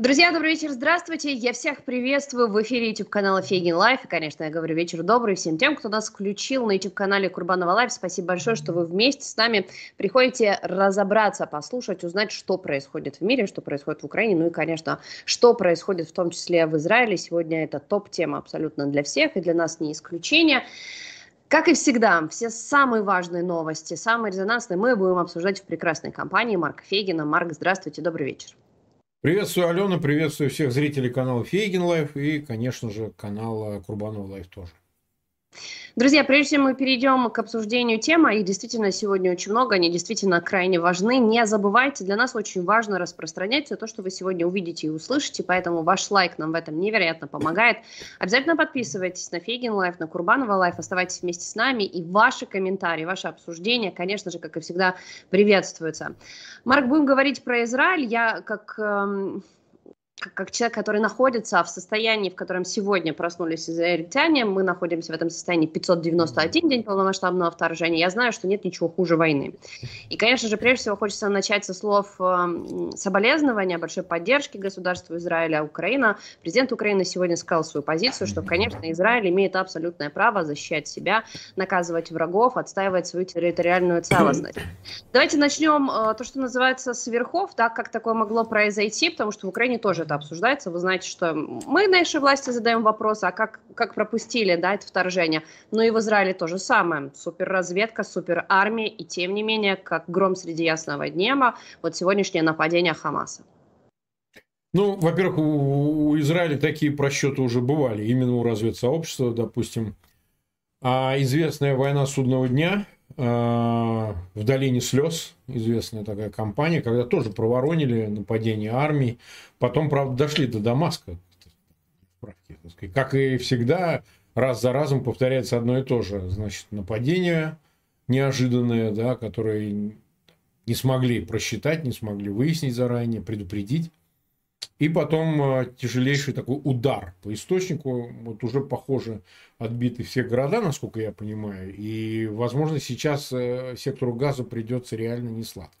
Друзья, добрый вечер, здравствуйте. Я всех приветствую в эфире YouTube-канала Фейгин Live. И, конечно, я говорю вечер добрый всем тем, кто нас включил на YouTube-канале Курбанова Live. Спасибо большое, что вы вместе с нами приходите разобраться, послушать, узнать, что происходит в мире, что происходит в Украине, ну и, конечно, что происходит в том числе в Израиле. Сегодня это топ-тема абсолютно для всех, и для нас не исключение. Как и всегда, все самые важные новости, самые резонансные мы будем обсуждать в прекрасной компании Марка Фейгина. Марк, здравствуйте, добрый вечер. Приветствую Алена, приветствую всех зрителей канала Фейгин Live и, конечно же, канала Курбанова Live тоже. Друзья, прежде чем мы перейдем к обсуждению темы, их действительно сегодня очень много, они действительно крайне важны. Не забывайте, для нас очень важно распространять все то, что вы сегодня увидите и услышите, поэтому ваш лайк нам в этом невероятно помогает. Обязательно подписывайтесь на Фейгин Live, на Курбанова Live, оставайтесь вместе с нами, и ваши комментарии, ваши обсуждения, конечно же, как и всегда, приветствуются. Марк, будем говорить про Израиль. Я как эм, как человек, который находится в состоянии, в котором сегодня проснулись израильтяне, мы находимся в этом состоянии 591 день полномасштабного вторжения, я знаю, что нет ничего хуже войны. И, конечно же, прежде всего хочется начать со слов э, соболезнования, большой поддержки государству Израиля, Украина. Президент Украины сегодня сказал свою позицию, что, конечно, Израиль имеет абсолютное право защищать себя, наказывать врагов, отстаивать свою территориальную целостность. Давайте начнем э, то, что называется с верхов, так как такое могло произойти, потому что в Украине тоже это обсуждается. Вы знаете, что мы нашей власти задаем вопросы, а как, как пропустили да, это вторжение. Ну и в Израиле то же самое. Суперразведка, суперармия, и тем не менее, как гром среди ясного дня, вот сегодняшнее нападение Хамаса. Ну, во-первых, у, у Израиля такие просчеты уже бывали, именно у разведсообщества, допустим. А известная война судного дня – в долине слез, известная такая компания, когда тоже проворонили нападение армии, потом, правда, дошли до Дамаска. Как и всегда, раз за разом повторяется одно и то же. Значит, нападение неожиданное, да, которое не смогли просчитать, не смогли выяснить заранее, предупредить. И потом э, тяжелейший такой удар по источнику. Вот уже, похоже, отбиты все города, насколько я понимаю. И, возможно, сейчас э, сектору газа придется реально не сладко.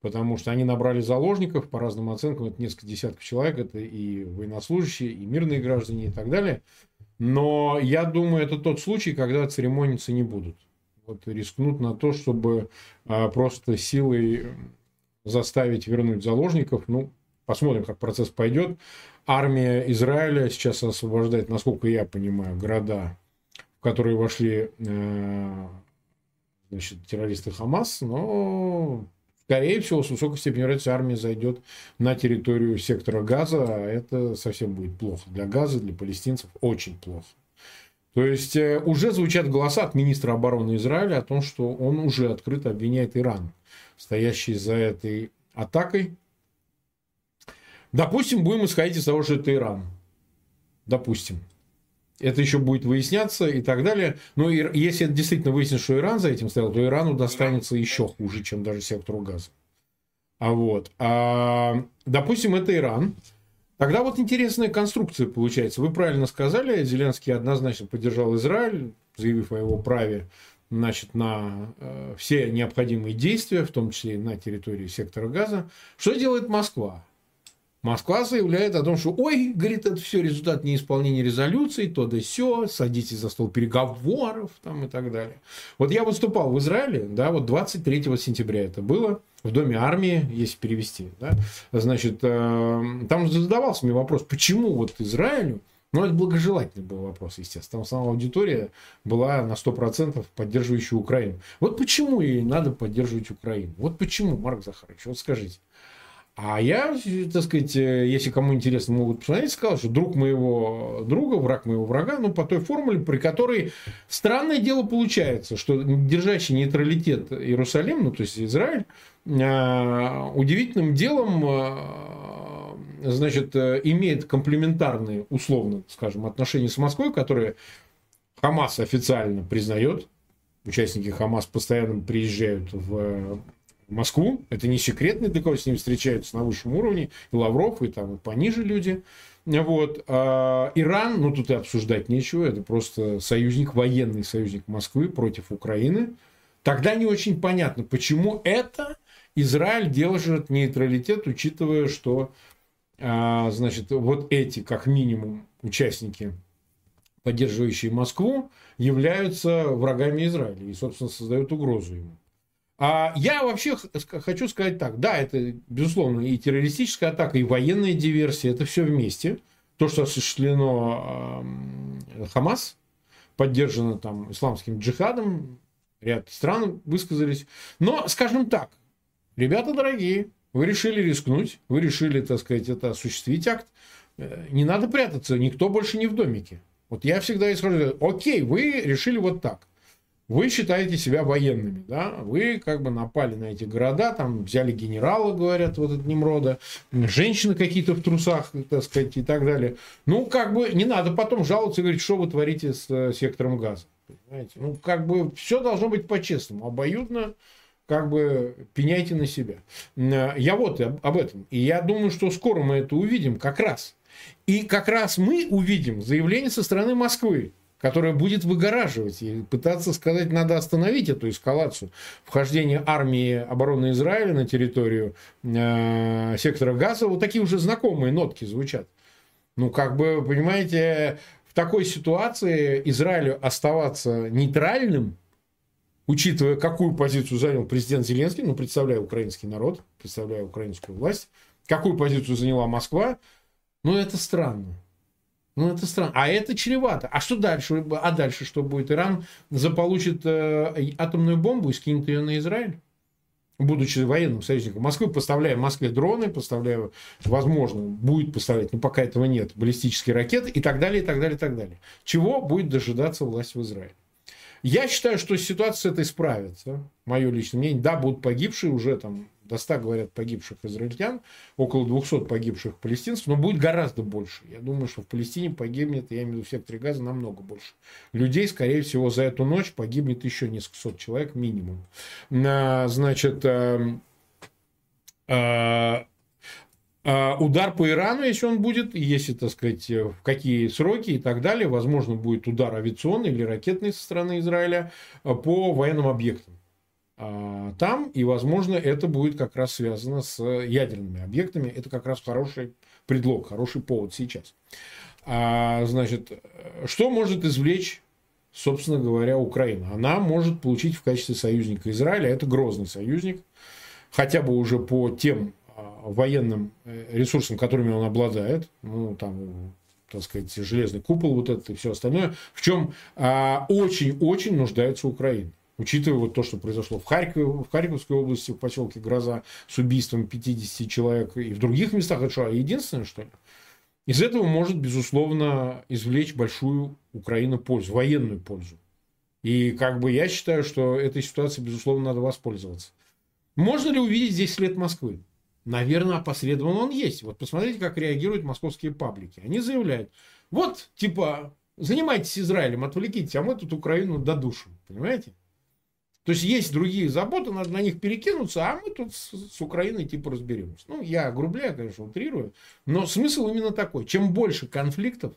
Потому что они набрали заложников, по разным оценкам, это несколько десятков человек, это и военнослужащие, и мирные граждане, и так далее. Но я думаю, это тот случай, когда церемониться не будут. Вот рискнут на то, чтобы а, просто силой заставить вернуть заложников. Ну, Посмотрим, как процесс пойдет. Армия Израиля сейчас освобождает, насколько я понимаю, города, в которые вошли э, значит, террористы Хамас, но скорее всего, с высокой степенью вероятности армия зайдет на территорию сектора Газа, а это совсем будет плохо. Для Газа, для палестинцев очень плохо. То есть э, уже звучат голоса от министра обороны Израиля о том, что он уже открыто обвиняет Иран, стоящий за этой атакой. Допустим, будем исходить из того, что это Иран. Допустим. Это еще будет выясняться и так далее. Но если это действительно выяснится, что Иран за этим стоял, то Ирану достанется еще хуже, чем даже сектору газа. А вот, а, допустим, это Иран. Тогда вот интересная конструкция получается. Вы правильно сказали, Зеленский однозначно поддержал Израиль, заявив о его праве значит, на э, все необходимые действия, в том числе и на территории сектора газа. Что делает Москва? Москва заявляет о том, что, ой, говорит, это все результат неисполнения резолюций, то да все, садитесь за стол переговоров там и так далее. Вот я выступал в Израиле, да, вот 23 сентября это было, в Доме армии, если перевести, да, значит, э, там задавался мне вопрос, почему вот Израилю, ну, это благожелательный был вопрос, естественно. Там сама аудитория была на 100% поддерживающая Украину. Вот почему ей надо поддерживать Украину? Вот почему, Марк Захарович, вот скажите. А я, так сказать, э, если кому интересно, могут посмотреть, сказал, что друг моего друга, враг моего врага, ну, по той формуле, при которой странное дело получается, что держащий нейтралитет Иерусалим, ну, то есть Израиль, а, удивительным делом а, значит, имеет комплементарные, условно скажем, отношения с Москвой, которые Хамас официально признает. Участники Хамас постоянно приезжают в Москву. Это не секретный договор, с ним встречаются на высшем уровне. И Лавров, и там и пониже люди. Вот. А Иран, ну тут и обсуждать нечего, это просто союзник, военный союзник Москвы против Украины. Тогда не очень понятно, почему это Израиль держит нейтралитет, учитывая, что а, значит, вот эти, как минимум, участники, поддерживающие Москву, являются врагами Израиля и, собственно, создают угрозу ему. А я вообще хочу сказать так. Да, это, безусловно, и террористическая атака, и военная диверсия. Это все вместе. То, что осуществлено э, Хамас, поддержано там исламским джихадом, ряд стран высказались. Но, скажем так, ребята дорогие, вы решили рискнуть, вы решили, так сказать, это осуществить акт. Э, не надо прятаться, никто больше не в домике. Вот я всегда исхожу, окей, вы решили вот так. Вы считаете себя военными, да? Вы как бы напали на эти города, там взяли генерала, говорят, вот этот Немрода, женщины какие-то в трусах, так сказать, и так далее. Ну, как бы не надо потом жаловаться и говорить, что вы творите с э, сектором газа. Понимаете? Ну, как бы все должно быть по-честному, обоюдно, как бы пеняйте на себя. Э, я вот об этом. И я думаю, что скоро мы это увидим как раз. И как раз мы увидим заявление со стороны Москвы, которая будет выгораживать и пытаться сказать, надо остановить эту эскалацию вхождения армии обороны Израиля на территорию э, сектора Газа. Вот такие уже знакомые нотки звучат. Ну, как бы, понимаете, в такой ситуации Израилю оставаться нейтральным, учитывая, какую позицию занял президент Зеленский, ну, представляя украинский народ, представляя украинскую власть, какую позицию заняла Москва, ну, это странно. Ну, это странно. А это чревато. А что дальше? А дальше что будет? Иран заполучит э, атомную бомбу и скинет ее на Израиль? Будучи военным союзником Москвы, поставляя Москве дроны, поставляя, возможно, будет поставлять, но пока этого нет, баллистические ракеты и так далее, и так далее, и так далее. Чего будет дожидаться власть в Израиле? Я считаю, что ситуация с этой справится. Мое личное мнение. Да, будут погибшие уже там до 100, говорят, погибших израильтян, около 200 погибших палестинцев, но будет гораздо больше. Я думаю, что в Палестине погибнет, я имею в виду в газа, намного больше. Людей, скорее всего, за эту ночь погибнет еще несколько сот человек минимум. Значит, эм, э, э, удар по Ирану, если он будет, если, так сказать, в какие сроки и так далее, возможно, будет удар авиационный или ракетный со стороны Израиля э, по военным объектам. А, там, и, возможно, это будет как раз связано с ядерными объектами. Это как раз хороший предлог, хороший повод сейчас. А, значит, что может извлечь, собственно говоря, Украина? Она может получить в качестве союзника Израиля, это грозный союзник, хотя бы уже по тем а, военным э, ресурсам, которыми он обладает, ну, там, так сказать, железный купол, вот это и все остальное, в чем очень-очень нуждается Украина учитывая вот то, что произошло в, Харькове, в Харьковской области, в поселке Гроза с убийством 50 человек и в других местах, это что, единственное, что ли? Из этого может, безусловно, извлечь большую Украина пользу, военную пользу. И как бы я считаю, что этой ситуацией, безусловно, надо воспользоваться. Можно ли увидеть здесь след Москвы? Наверное, опосредованно он есть. Вот посмотрите, как реагируют московские паблики. Они заявляют, вот, типа, занимайтесь Израилем, отвлекитесь, а мы тут Украину додушим. Понимаете? То есть есть другие заботы, надо на них перекинуться, а мы тут с, с Украиной типа разберемся. Ну, я грубляю, конечно, утрирую, но смысл именно такой. Чем больше конфликтов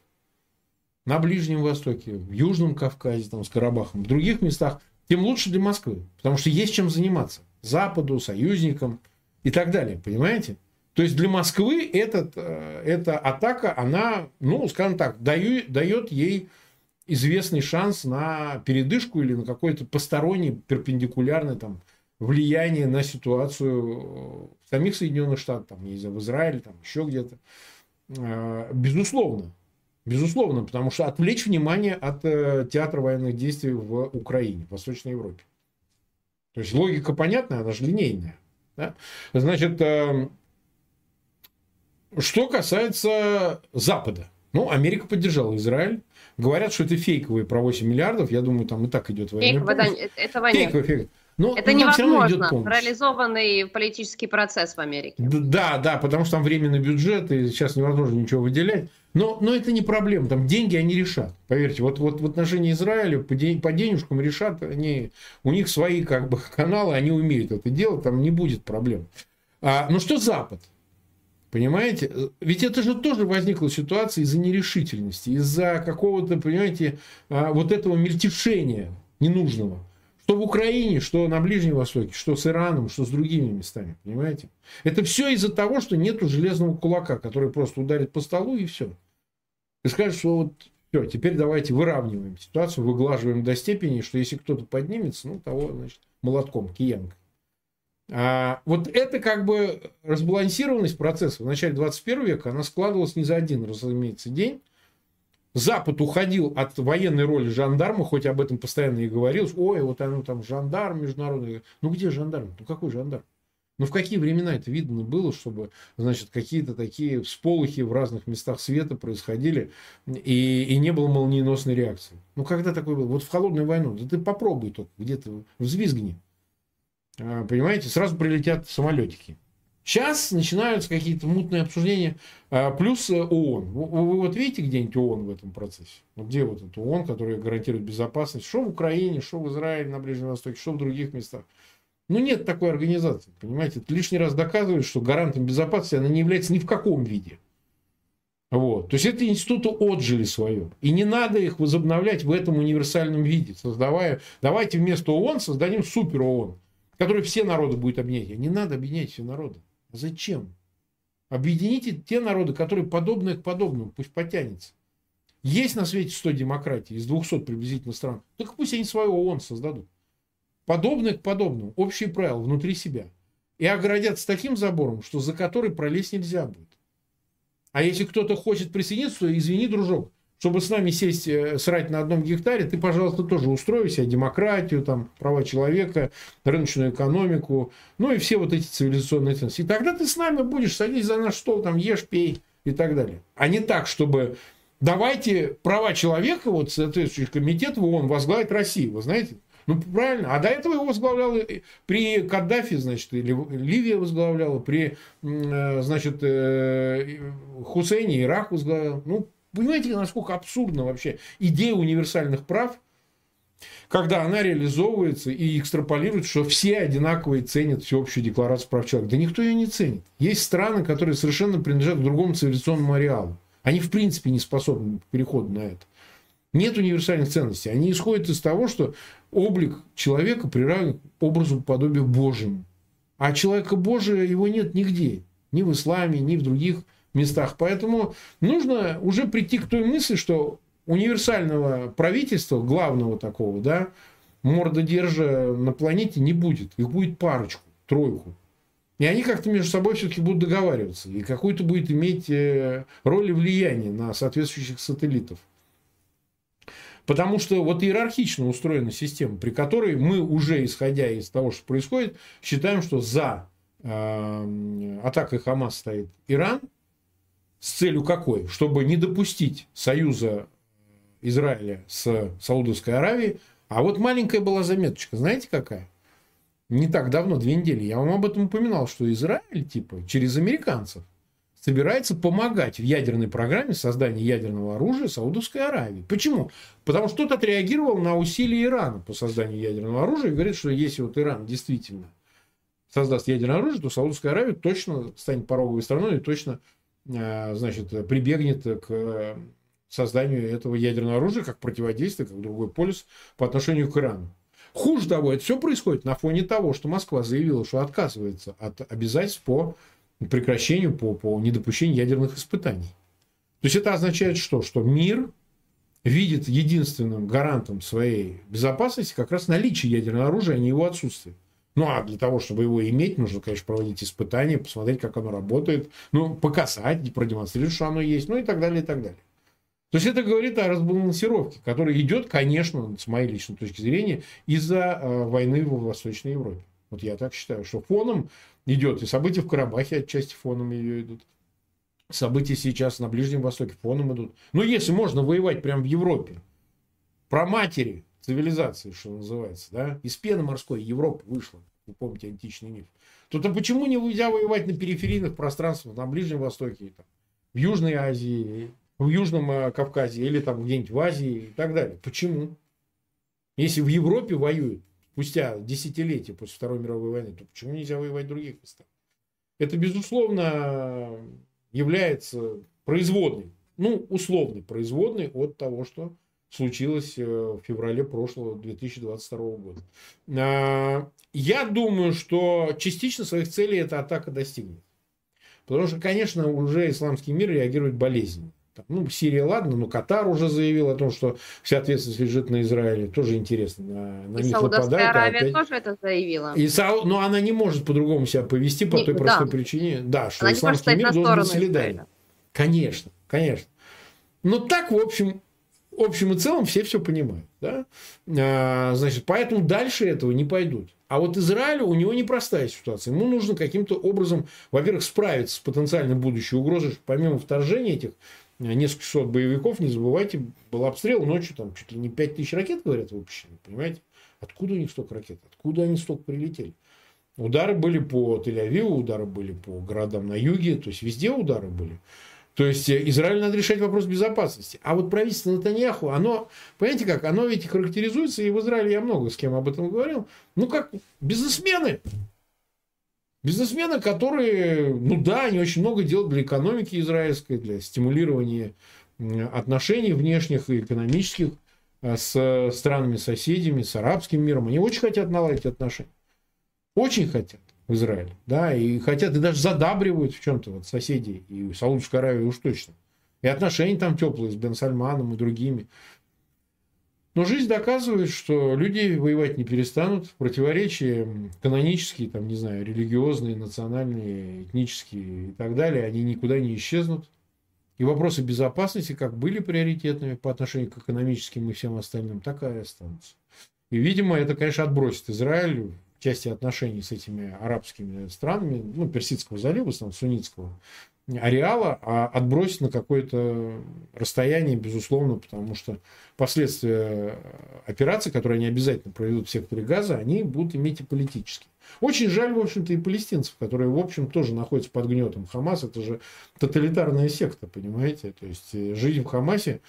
на Ближнем Востоке, в Южном Кавказе, там, с Карабахом, в других местах, тем лучше для Москвы. Потому что есть чем заниматься. Западу, союзникам и так далее. Понимаете? То есть для Москвы этот, э, эта атака, она, ну, скажем так, дает, дает ей известный шанс на передышку или на какое-то постороннее перпендикулярное там, влияние на ситуацию в самих Соединенных Штатах, там, не знаю, в Израиле, там, еще где-то. А, безусловно. Безусловно, потому что отвлечь внимание от э, театра военных действий в Украине, в Восточной Европе. То есть логика понятная, она же линейная. Да? Значит, э, что касается Запада. Ну, Америка поддержала Израиль. Говорят, что это фейковые про 8 миллиардов. Я думаю, там и так идет военная Фейковая, да, этого Фейковая, фейковая. Но, это но невозможно. Реализованный политический процесс в Америке. Да, да, потому что там временный бюджет, и сейчас невозможно ничего выделять. Но, но это не проблема. Там деньги они решат. Поверьте, вот, вот в отношении Израиля по, день, по денежкам решат они. У них свои как бы каналы, они умеют это делать, там не будет проблем. А, ну что Запад? Понимаете? Ведь это же тоже возникла ситуация из-за нерешительности, из-за какого-то, понимаете, а, вот этого мельтешения ненужного. Что в Украине, что на Ближнем Востоке, что с Ираном, что с другими местами, понимаете? Это все из-за того, что нету железного кулака, который просто ударит по столу и все. И скажет, что вот все, теперь давайте выравниваем ситуацию, выглаживаем до степени, что если кто-то поднимется, ну, того, значит, молотком, киянка. А, вот это как бы разбалансированность процесса в начале 21 века, она складывалась не за один, разумеется, день. Запад уходил от военной роли жандарма, хоть об этом постоянно и говорилось. Ой, вот оно там жандарм международный. Ну где жандарм? Ну какой жандарм? Ну в какие времена это видно было, чтобы, значит, какие-то такие всполохи в разных местах света происходили, и, и не было молниеносной реакции. Ну когда такое было? Вот в холодную войну, да ты попробуй только где-то взвизгни. А, понимаете, сразу прилетят самолетики. Сейчас начинаются какие-то мутные обсуждения. А, плюс э, ООН. Вы, вы вот видите где-нибудь ООН в этом процессе? Где вот это ООН, который гарантирует безопасность? Что в Украине, что в Израиле, на Ближнем Востоке, что в других местах? Ну, нет такой организации, понимаете? Это лишний раз доказывает, что гарантом безопасности она не является ни в каком виде. Вот. То есть это институты отжили свое. И не надо их возобновлять в этом универсальном виде, создавая... Давайте вместо ООН создадим супер ООН который все народы будет объединять. Не надо объединять все народы. Зачем? Объедините те народы, которые подобны к подобному, пусть потянется. Есть на свете 100 демократий из 200 приблизительно стран. Так пусть они свою ООН создадут. Подобное к подобному. Общие правила внутри себя. И оградятся таким забором, что за который пролезть нельзя будет. А если кто-то хочет присоединиться, то извини, дружок, чтобы с нами сесть, э, срать на одном гектаре, ты, пожалуйста, тоже устрой себе демократию, там, права человека, рыночную экономику, ну и все вот эти цивилизационные ценности. И тогда ты с нами будешь, садись за наш стол, там, ешь, пей и так далее. А не так, чтобы давайте права человека, вот соответствующий комитет в ООН возглавит Россию, вы знаете? Ну, правильно. А до этого его возглавлял при Каддафи, значит, или Ливия возглавляла, при, э, значит, э, Хусейне Ирак возглавлял. Ну, Понимаете, насколько абсурдна вообще идея универсальных прав, когда она реализовывается и экстраполирует, что все одинаково ценят всеобщую декларацию прав человека. Да никто ее не ценит. Есть страны, которые совершенно принадлежат к другому цивилизационному ареалу. Они в принципе не способны к переходу на это. Нет универсальных ценностей. Они исходят из того, что облик человека приравнен к образу подобию Божьему. А человека Божия его нет нигде. Ни в исламе, ни в других местах. Поэтому нужно уже прийти к той мысли, что универсального правительства, главного такого, да, мордодержа на планете не будет. Их будет парочку, тройку. И они как-то между собой все-таки будут договариваться. И какую-то будет иметь э, роль и влияние на соответствующих сателлитов. Потому что вот иерархично устроена система, при которой мы уже, исходя из того, что происходит, считаем, что за э, атакой Хамас стоит Иран – с целью какой? Чтобы не допустить союза Израиля с Саудовской Аравией. А вот маленькая была заметочка, знаете какая? Не так давно, две недели, я вам об этом упоминал, что Израиль, типа, через американцев собирается помогать в ядерной программе создания ядерного оружия Саудовской Аравии. Почему? Потому что тот отреагировал на усилия Ирана по созданию ядерного оружия и говорит, что если вот Иран действительно создаст ядерное оружие, то Саудовская Аравия точно станет пороговой страной и точно значит, прибегнет к созданию этого ядерного оружия как противодействие, как другой полюс по отношению к Ирану. Хуже того, это все происходит на фоне того, что Москва заявила, что отказывается от обязательств по прекращению, по, по недопущению ядерных испытаний. То есть это означает что? Что мир видит единственным гарантом своей безопасности как раз наличие ядерного оружия, а не его отсутствие. Ну, а для того, чтобы его иметь, нужно, конечно, проводить испытания, посмотреть, как оно работает, ну, показать, продемонстрировать, что оно есть, ну и так далее, и так далее. То есть это говорит о разбалансировке, которая идет, конечно, с моей личной точки зрения, из-за э, войны в Восточной Европе. Вот я так считаю, что фоном идет, и события в Карабахе отчасти фоном ее идут. События сейчас на Ближнем Востоке фоном идут. Но если можно воевать прямо в Европе, про матери, цивилизации, что называется, да, из пены морской Европа вышла, вы помните античный миф, то, то почему нельзя воевать на периферийных пространствах, на Ближнем Востоке, там, в Южной Азии, в Южном э, Кавказе или там где-нибудь в Азии и так далее? Почему? Если в Европе воюют спустя десятилетия после Второй мировой войны, то почему нельзя воевать в других местах? Это, безусловно, является производной, ну, условной производной от того, что случилось в феврале прошлого 2022 года. А, я думаю, что частично своих целей эта атака достигнет. Потому что, конечно, уже исламский мир реагирует болезненно. Ну, Сирия, ладно, но Катар уже заявил о том, что вся ответственность лежит на Израиле. Тоже интересно. На, на и них Саудовская нападают, а Аравия а опять... тоже это заявила. И Сау... Но она не может по-другому себя повести по не, той простой да. причине, да, что она исламский мир должен быть солидарен. Конечно, конечно. Но так, в общем, общем и целом все все понимают. Да? А, значит, поэтому дальше этого не пойдут. А вот Израилю у него непростая ситуация. Ему нужно каким-то образом, во-первых, справиться с потенциальной будущей угрозой, помимо вторжения этих несколько сот боевиков, не забывайте, был обстрел ночью, там чуть ли не 5 тысяч ракет, говорят, выпущены, понимаете? Откуда у них столько ракет? Откуда они столько прилетели? Удары были по Тель-Авиву, удары были по городам на юге, то есть везде удары были. То есть э, Израилю надо решать вопрос безопасности. А вот правительство Натаньяху, оно, понимаете как, оно ведь характеризуется, и в Израиле я много с кем об этом говорил, ну как бизнесмены. Бизнесмены, которые, ну да, они очень много делают для экономики израильской, для стимулирования отношений внешних и экономических э, с странами-соседями, с арабским миром. Они очень хотят наладить отношения. Очень хотят в Израиле. Да, и хотят, и даже задабривают в чем-то вот соседей, и Саудовская Аравия уж точно. И отношения там теплые с Бен Сальманом и другими. Но жизнь доказывает, что люди воевать не перестанут. Противоречия канонические, там, не знаю, религиозные, национальные, этнические и так далее, они никуда не исчезнут. И вопросы безопасности как были приоритетными по отношению к экономическим и всем остальным, так и останутся. И, видимо, это, конечно, отбросит Израиль части отношений с этими арабскими странами, ну, Персидского залива, в основном суннитского, ареала, а отбросить на какое-то расстояние, безусловно, потому что последствия операции, которые они обязательно проведут в секторе газа, они будут иметь и политические. Очень жаль, в общем-то, и палестинцев, которые, в общем, тоже находятся под гнетом Хамас. Это же тоталитарная секта, понимаете? То есть э, жизнь в Хамасе,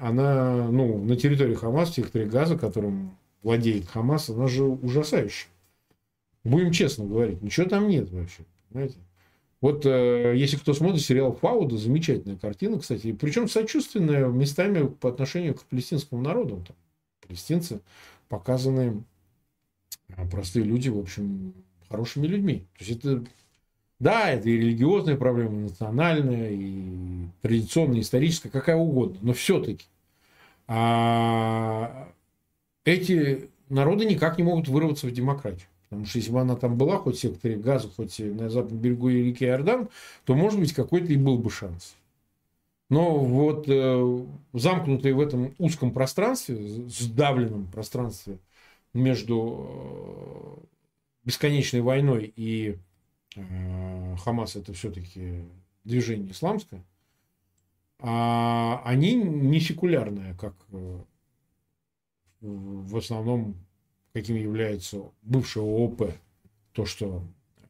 она, ну, на территории Хамаса, в секторе газа, которым владеет Хамас, она же ужасающая. Будем честно говорить, ничего там нет вообще, понимаете? Вот э, если кто смотрит сериал Фауда, замечательная картина, кстати, причем сочувственная местами по отношению к палестинскому народу. Там, палестинцы показаны а простые люди, в общем, хорошими людьми. То есть это, да, это и религиозная проблема, и национальная, и традиционная, историческая, какая угодно, но все-таки а, эти народы никак не могут вырваться в демократию. Потому что если бы она там была, хоть в секторе газа, хоть на западном берегу реки Иордан, то, может быть, какой-то и был бы шанс. Но вот э, замкнутые в этом узком пространстве, сдавленном пространстве между э, бесконечной войной и э, Хамас, это все-таки движение исламское, а они не секулярные, как э, в основном каким является бывшее ООП, то, что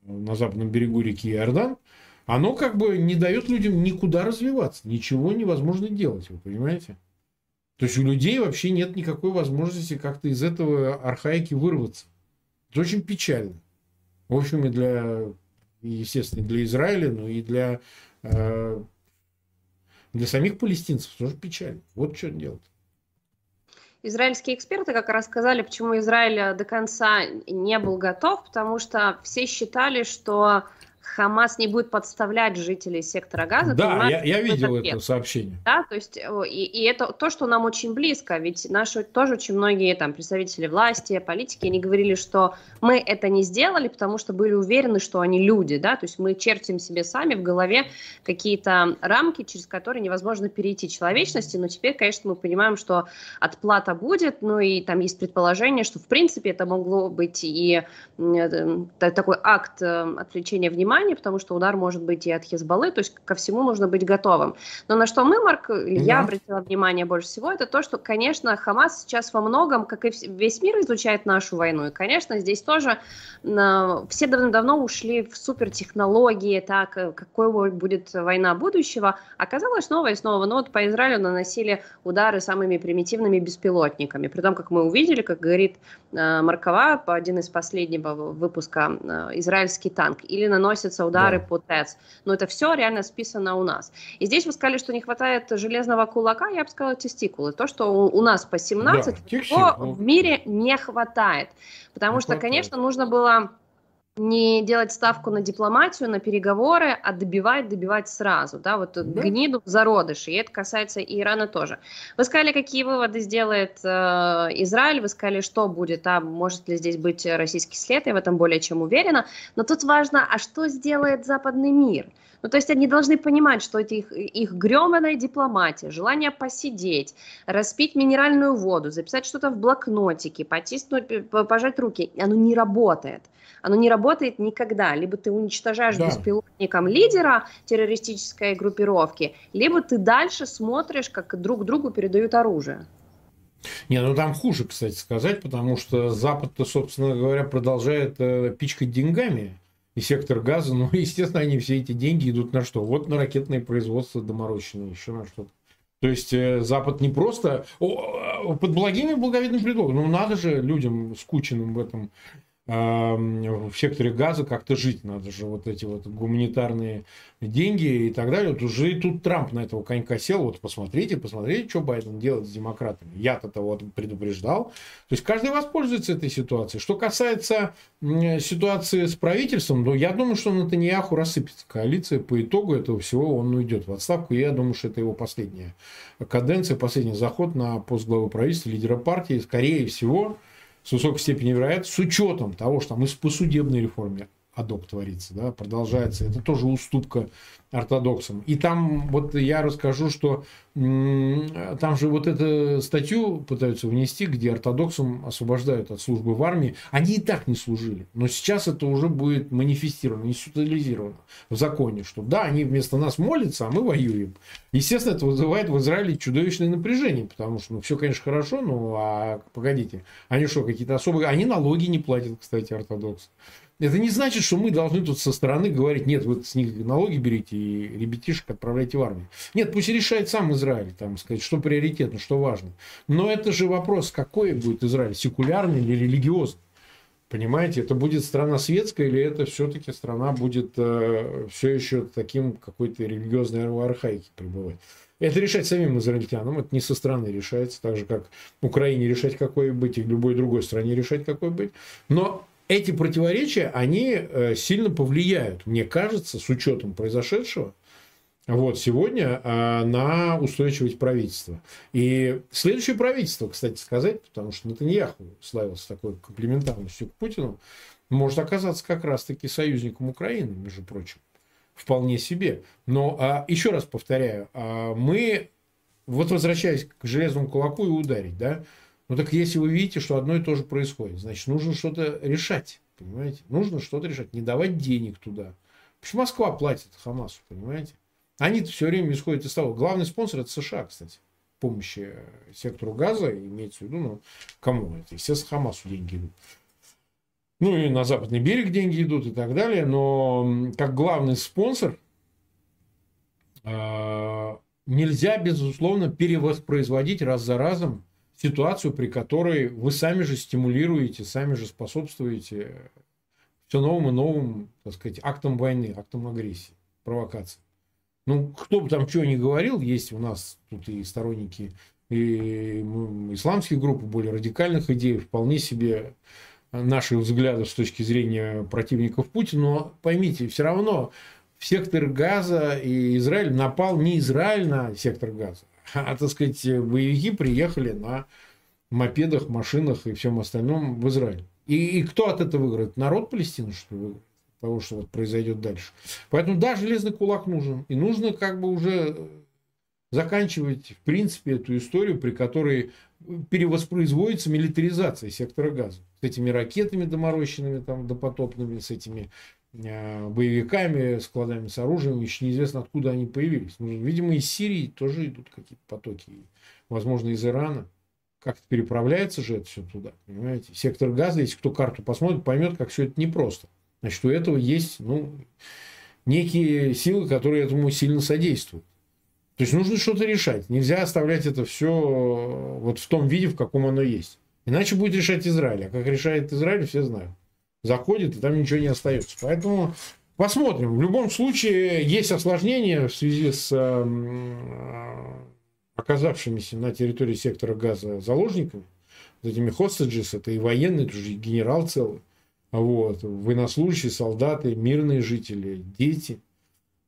на западном берегу реки Иордан, оно как бы не дает людям никуда развиваться, ничего невозможно делать, вы понимаете? То есть у людей вообще нет никакой возможности как-то из этого архаики вырваться. Это очень печально. В общем, и для, естественно, для Израиля, но и для, э, для самих палестинцев тоже печально. Вот что делать. Израильские эксперты как раз сказали, почему Израиль до конца не был готов, потому что все считали, что Хамас не будет подставлять жителей сектора газа. Да, я, я видел это, это сообщение. Да, то есть и, и это то, что нам очень близко, ведь наши тоже очень многие там представители власти, политики, они говорили, что мы это не сделали, потому что были уверены, что они люди, да, то есть мы чертим себе сами в голове какие-то рамки, через которые невозможно перейти человечности, но теперь, конечно, мы понимаем, что отплата будет, ну и там есть предположение, что в принципе это могло быть и э, такой акт э, отвлечения внимания внимание, потому что удар может быть и от Хизбаллы, то есть ко всему нужно быть готовым. Но на что мы, Марк, да. я обратила внимание больше всего, это то, что, конечно, Хамас сейчас во многом, как и весь мир, изучает нашу войну. И, конечно, здесь тоже э, все давно-давно ушли в супертехнологии, так, э, какой будет война будущего. Оказалось снова и снова, ну вот по Израилю наносили удары самыми примитивными беспилотниками. При том, как мы увидели, как говорит э, Маркова, один из последнего выпуска, э, израильский танк, или наносит наносятся удары да. по ТЭЦ. Но это все реально списано у нас. И здесь вы сказали, что не хватает железного кулака, я бы сказала тестикулы. То, что у, у нас по 17, да, его в мире не хватает. Потому не что, конечно, нужно было не делать ставку на дипломатию, на переговоры, а добивать, добивать сразу, да, вот да. гниду в и это касается и Ирана тоже. Вы сказали, какие выводы сделает э, Израиль, вы сказали, что будет, а может ли здесь быть российский след, я в этом более чем уверена, но тут важно, а что сделает западный мир? Ну, то есть они должны понимать, что эти их, их греманая дипломатия, желание посидеть, распить минеральную воду, записать что-то в блокнотике, потиснуть, пожать руки, оно не работает оно не работает никогда. Либо ты уничтожаешь да. беспилотником лидера террористической группировки, либо ты дальше смотришь, как друг другу передают оружие. Не, ну там хуже, кстати, сказать, потому что Запад-то, собственно говоря, продолжает э, пичкать деньгами и сектор газа, ну, естественно, они все эти деньги идут на что? Вот на ракетное производство доморощенное, еще на что-то. То есть э, Запад не просто о, под благими благовидным предлогом, ну надо же людям скученным в этом в секторе газа как-то жить надо же, вот эти вот гуманитарные деньги и так далее. Вот уже и тут Трамп на этого конька сел, вот посмотрите, посмотрите, что Байден делает с демократами. Я-то того предупреждал. То есть каждый воспользуется этой ситуацией. Что касается ситуации с правительством, ну, я думаю, что Натаньяху рассыпется коалиция. По итогу этого всего он уйдет в отставку. И я думаю, что это его последняя каденция, последний заход на пост главы правительства, лидера партии. Скорее всего, с высокой степенью вероятности, с учетом того, что и по судебной реформе адок творится, да, продолжается. Это тоже уступка ортодоксам. И там вот я расскажу, что там же вот эту статью пытаются внести, где ортодоксам освобождают от службы в армии. Они и так не служили. Но сейчас это уже будет манифестировано, институализировано в законе, что да, они вместо нас молятся, а мы воюем. Естественно, это вызывает в Израиле чудовищное напряжение, потому что, ну, все, конечно, хорошо, но а погодите, они что, какие-то особые... Они налоги не платят, кстати, ортодоксы. Это не значит, что мы должны тут со стороны говорить, нет, вы с них налоги берите и ребятишек отправляйте в армию. Нет, пусть решает сам Израиль, там, сказать, что приоритетно, что важно. Но это же вопрос, какой будет Израиль, секулярный или религиозный. Понимаете, это будет страна светская или это все-таки страна будет э, все еще таким какой-то религиозной архаики пребывать. Это решать самим израильтянам, это не со стороны решается, так же как Украине решать, какой быть, и любой другой стране решать, какой быть. Но эти противоречия, они э, сильно повлияют, мне кажется, с учетом произошедшего, вот, сегодня э, на устойчивость правительства. И следующее правительство, кстати сказать, потому что Натаньяху славился такой комплементарностью к Путину, может оказаться как раз-таки союзником Украины, между прочим. Вполне себе. Но а, еще раз повторяю, а, мы, вот возвращаясь к железному кулаку и ударить, да, ну так если вы видите, что одно и то же происходит, значит, нужно что-то решать. Понимаете? Нужно что-то решать. Не давать денег туда. Почему Москва платит Хамасу, понимаете? они все время исходят из того. Главный спонсор это США, кстати. Помощи сектору газа, имеется в виду, ну, кому это? Естественно, Хамасу деньги идут. Ну, и на западный берег деньги идут и так далее. Но как главный спонсор а, нельзя, безусловно, перевоспроизводить раз за разом ситуацию, при которой вы сами же стимулируете, сами же способствуете все новым и новым, так сказать, актам войны, актам агрессии, провокации. Ну, кто бы там что ни говорил, есть у нас тут и сторонники и исламских групп, более радикальных идей, вполне себе наши взгляды с точки зрения противников Путина, но поймите, все равно в сектор газа и Израиль напал не Израиль на сектор газа, а, так сказать, боевики приехали на мопедах, машинах и всем остальном в Израиль. И, и кто от этого выиграет? Народ Палестины, что ли? Того, что вот произойдет дальше. Поэтому да, железный кулак нужен. И нужно как бы уже заканчивать, в принципе, эту историю, при которой перевоспроизводится милитаризация сектора газа. С этими ракетами доморощенными, там, допотопными, с этими Э, боевиками, складами с оружием, еще неизвестно, откуда они появились. Ну, видимо, из Сирии тоже идут какие-то потоки, возможно, из Ирана. Как-то переправляется же это все туда, понимаете? Сектор газа, если кто карту посмотрит, поймет, как все это непросто. Значит, у этого есть, ну, некие силы, которые этому сильно содействуют. То есть нужно что-то решать. Нельзя оставлять это все вот в том виде, в каком оно есть. Иначе будет решать Израиль. А как решает Израиль, все знают заходит, и там ничего не остается. Поэтому Посмотрим. В любом случае, есть осложнения в связи с оказавшимися на территории сектора газа заложниками, вот этими хоstages, это и военные, это же генерал целый, вот, военнослужащие, солдаты, мирные жители, дети.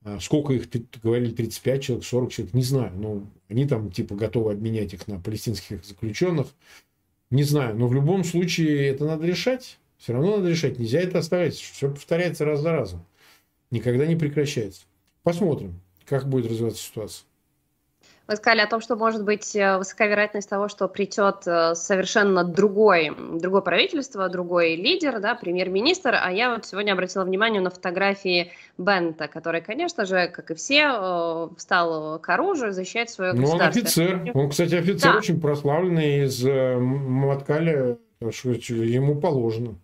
А сколько их, говорили, 35 человек, 40 человек, не знаю. Но они там типа готовы обменять их на палестинских заключенных. Не знаю, но в любом случае это надо решать. Все равно надо решать. Нельзя это оставлять. Все повторяется раз за разом. Никогда не прекращается. Посмотрим, как будет развиваться ситуация. Вы сказали о том, что может быть э, высока вероятность того, что придет э, совершенно другой, другое правительство, другой лидер, да, премьер-министр. А я вот сегодня обратила внимание на фотографии Бента, который, конечно же, как и все, э, встал к оружию, защищает свое ну, государство. он офицер. Он, кстати, офицер да. очень прославленный из Маткаля, что ему положено.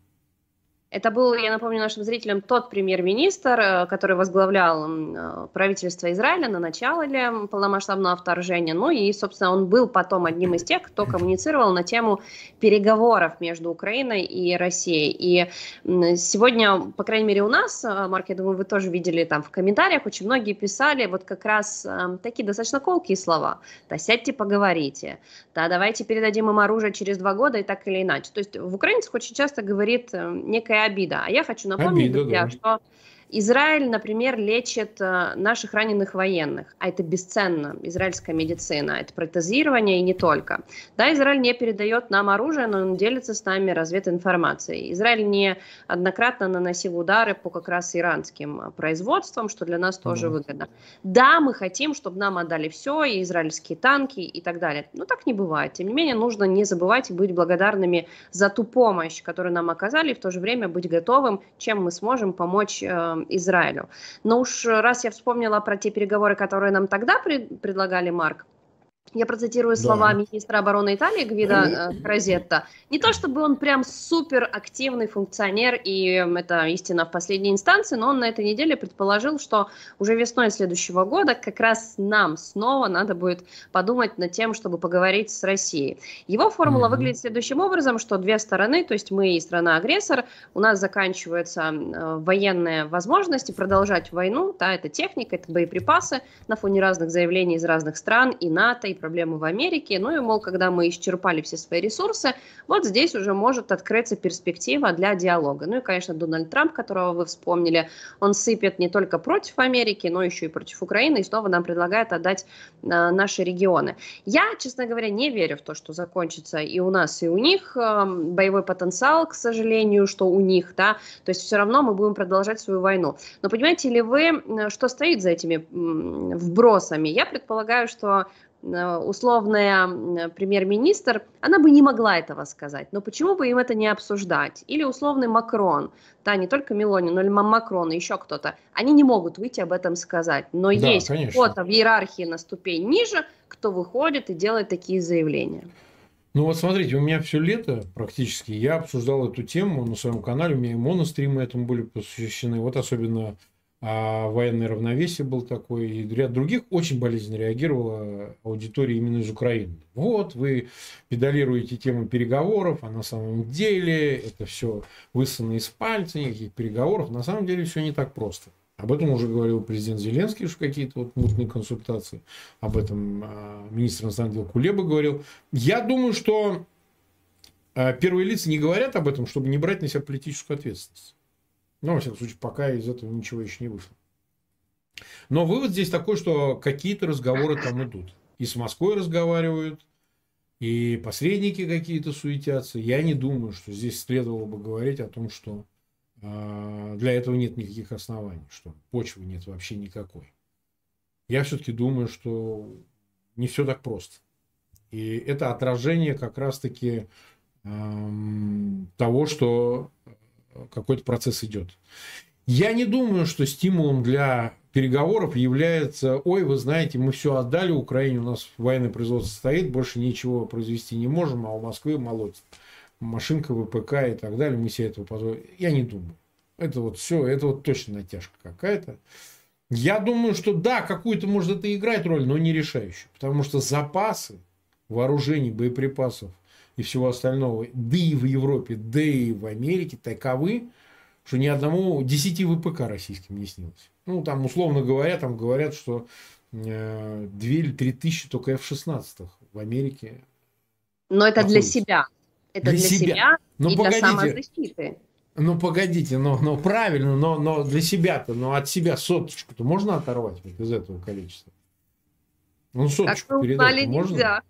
Это был, я напомню нашим зрителям, тот премьер-министр, э, который возглавлял э, правительство Израиля на начале полномасштабного вторжения. Ну и, собственно, он был потом одним из тех, кто коммуницировал на тему переговоров между Украиной и Россией. И сегодня, по крайней мере, у нас, э, Марк, я думаю, вы тоже видели там в комментариях, очень многие писали вот как раз такие достаточно колкие слова. Да сядьте, поговорите. Да, давайте передадим им оружие через два года и так или иначе. То есть в украинцах очень часто говорит некая обида. А я хочу напомнить, обида, друзья, да. что Израиль, например, лечит э, наших раненых военных, а это бесценно, израильская медицина, это протезирование и не только. Да, Израиль не передает нам оружие, но он делится с нами развединформацией. Израиль не однократно наносил удары по как раз иранским производствам, что для нас тоже mm. выгодно. Да, мы хотим, чтобы нам отдали все, и израильские танки и так далее. Но так не бывает. Тем не менее, нужно не забывать и быть благодарными за ту помощь, которую нам оказали, и в то же время быть готовым, чем мы сможем помочь э, Израилю. Но уж раз я вспомнила про те переговоры, которые нам тогда пред, предлагали Марк, я процитирую слова да. министра обороны Италии Гвида э, Розетта. Не то чтобы он прям супер активный функционер, и это истина в последней инстанции, но он на этой неделе предположил, что уже весной следующего года как раз нам снова надо будет подумать над тем, чтобы поговорить с Россией. Его формула mm-hmm. выглядит следующим образом, что две стороны, то есть мы и страна-агрессор, у нас заканчиваются э, военные возможности продолжать войну, да, это техника, это боеприпасы на фоне разных заявлений из разных стран и НАТО, и проблемы в Америке. Ну и, мол, когда мы исчерпали все свои ресурсы, вот здесь уже может открыться перспектива для диалога. Ну и, конечно, Дональд Трамп, которого вы вспомнили, он сыпет не только против Америки, но еще и против Украины, и снова нам предлагает отдать а, наши регионы. Я, честно говоря, не верю в то, что закончится и у нас, и у них а, боевой потенциал, к сожалению, что у них, да, то есть все равно мы будем продолжать свою войну. Но понимаете ли вы, что стоит за этими вбросами? Я предполагаю, что Э, условная премьер-министр, она бы не могла этого сказать. Но почему бы им это не обсуждать? Или условный Макрон, да, не только Мелони, но и Макрон, и еще кто-то. Они не могут выйти об этом сказать. Но да, есть кто-то в иерархии на ступень ниже, кто выходит и делает такие заявления. Ну вот смотрите, у меня все лето практически я обсуждал эту тему на своем канале, у меня и моностримы этому были посвящены. Вот особенно а военное равновесие был такой, и ряд других очень болезненно реагировала аудитория именно из Украины. Вот, вы педалируете тему переговоров, а на самом деле это все высосано из пальца, никаких переговоров. На самом деле все не так просто. Об этом уже говорил президент Зеленский, что какие-то вот мутные консультации. Об этом а, министр иностранных дел Кулеба говорил. Я думаю, что а, первые лица не говорят об этом, чтобы не брать на себя политическую ответственность. Ну, во всяком случае, пока из этого ничего еще не вышло. Но вывод здесь такой, что какие-то разговоры там идут. И с Москвой разговаривают, и посредники какие-то суетятся. Я не думаю, что здесь следовало бы говорить о том, что э, для этого нет никаких оснований, что почвы нет вообще никакой. Я все-таки думаю, что не все так просто. И это отражение как раз-таки э, того, что какой-то процесс идет. Я не думаю, что стимулом для переговоров является, ой, вы знаете, мы все отдали Украине, у нас военное производство стоит, больше ничего произвести не можем, а у Москвы молоть. Машинка, ВПК и так далее, мы себе этого позволим. Я не думаю. Это вот все, это вот точно натяжка какая-то. Я думаю, что да, какую-то может это играть роль, но не решающую. Потому что запасы вооружений, боеприпасов и всего остального, да и в Европе, да и в Америке таковы, что ни одному 10 ВПК российским не снилось. Ну, там, условно говоря, там говорят, что 2 э, или 3 тысячи только F-16 в Америке. Но это находится. для себя. Это для, для себя, себя но и погодите, для самозащиты. Ну, погодите, но, но правильно, но, но для себя-то, но от себя соточку-то можно оторвать вот из этого количества? Ну, соточку передать можно? Нельзя.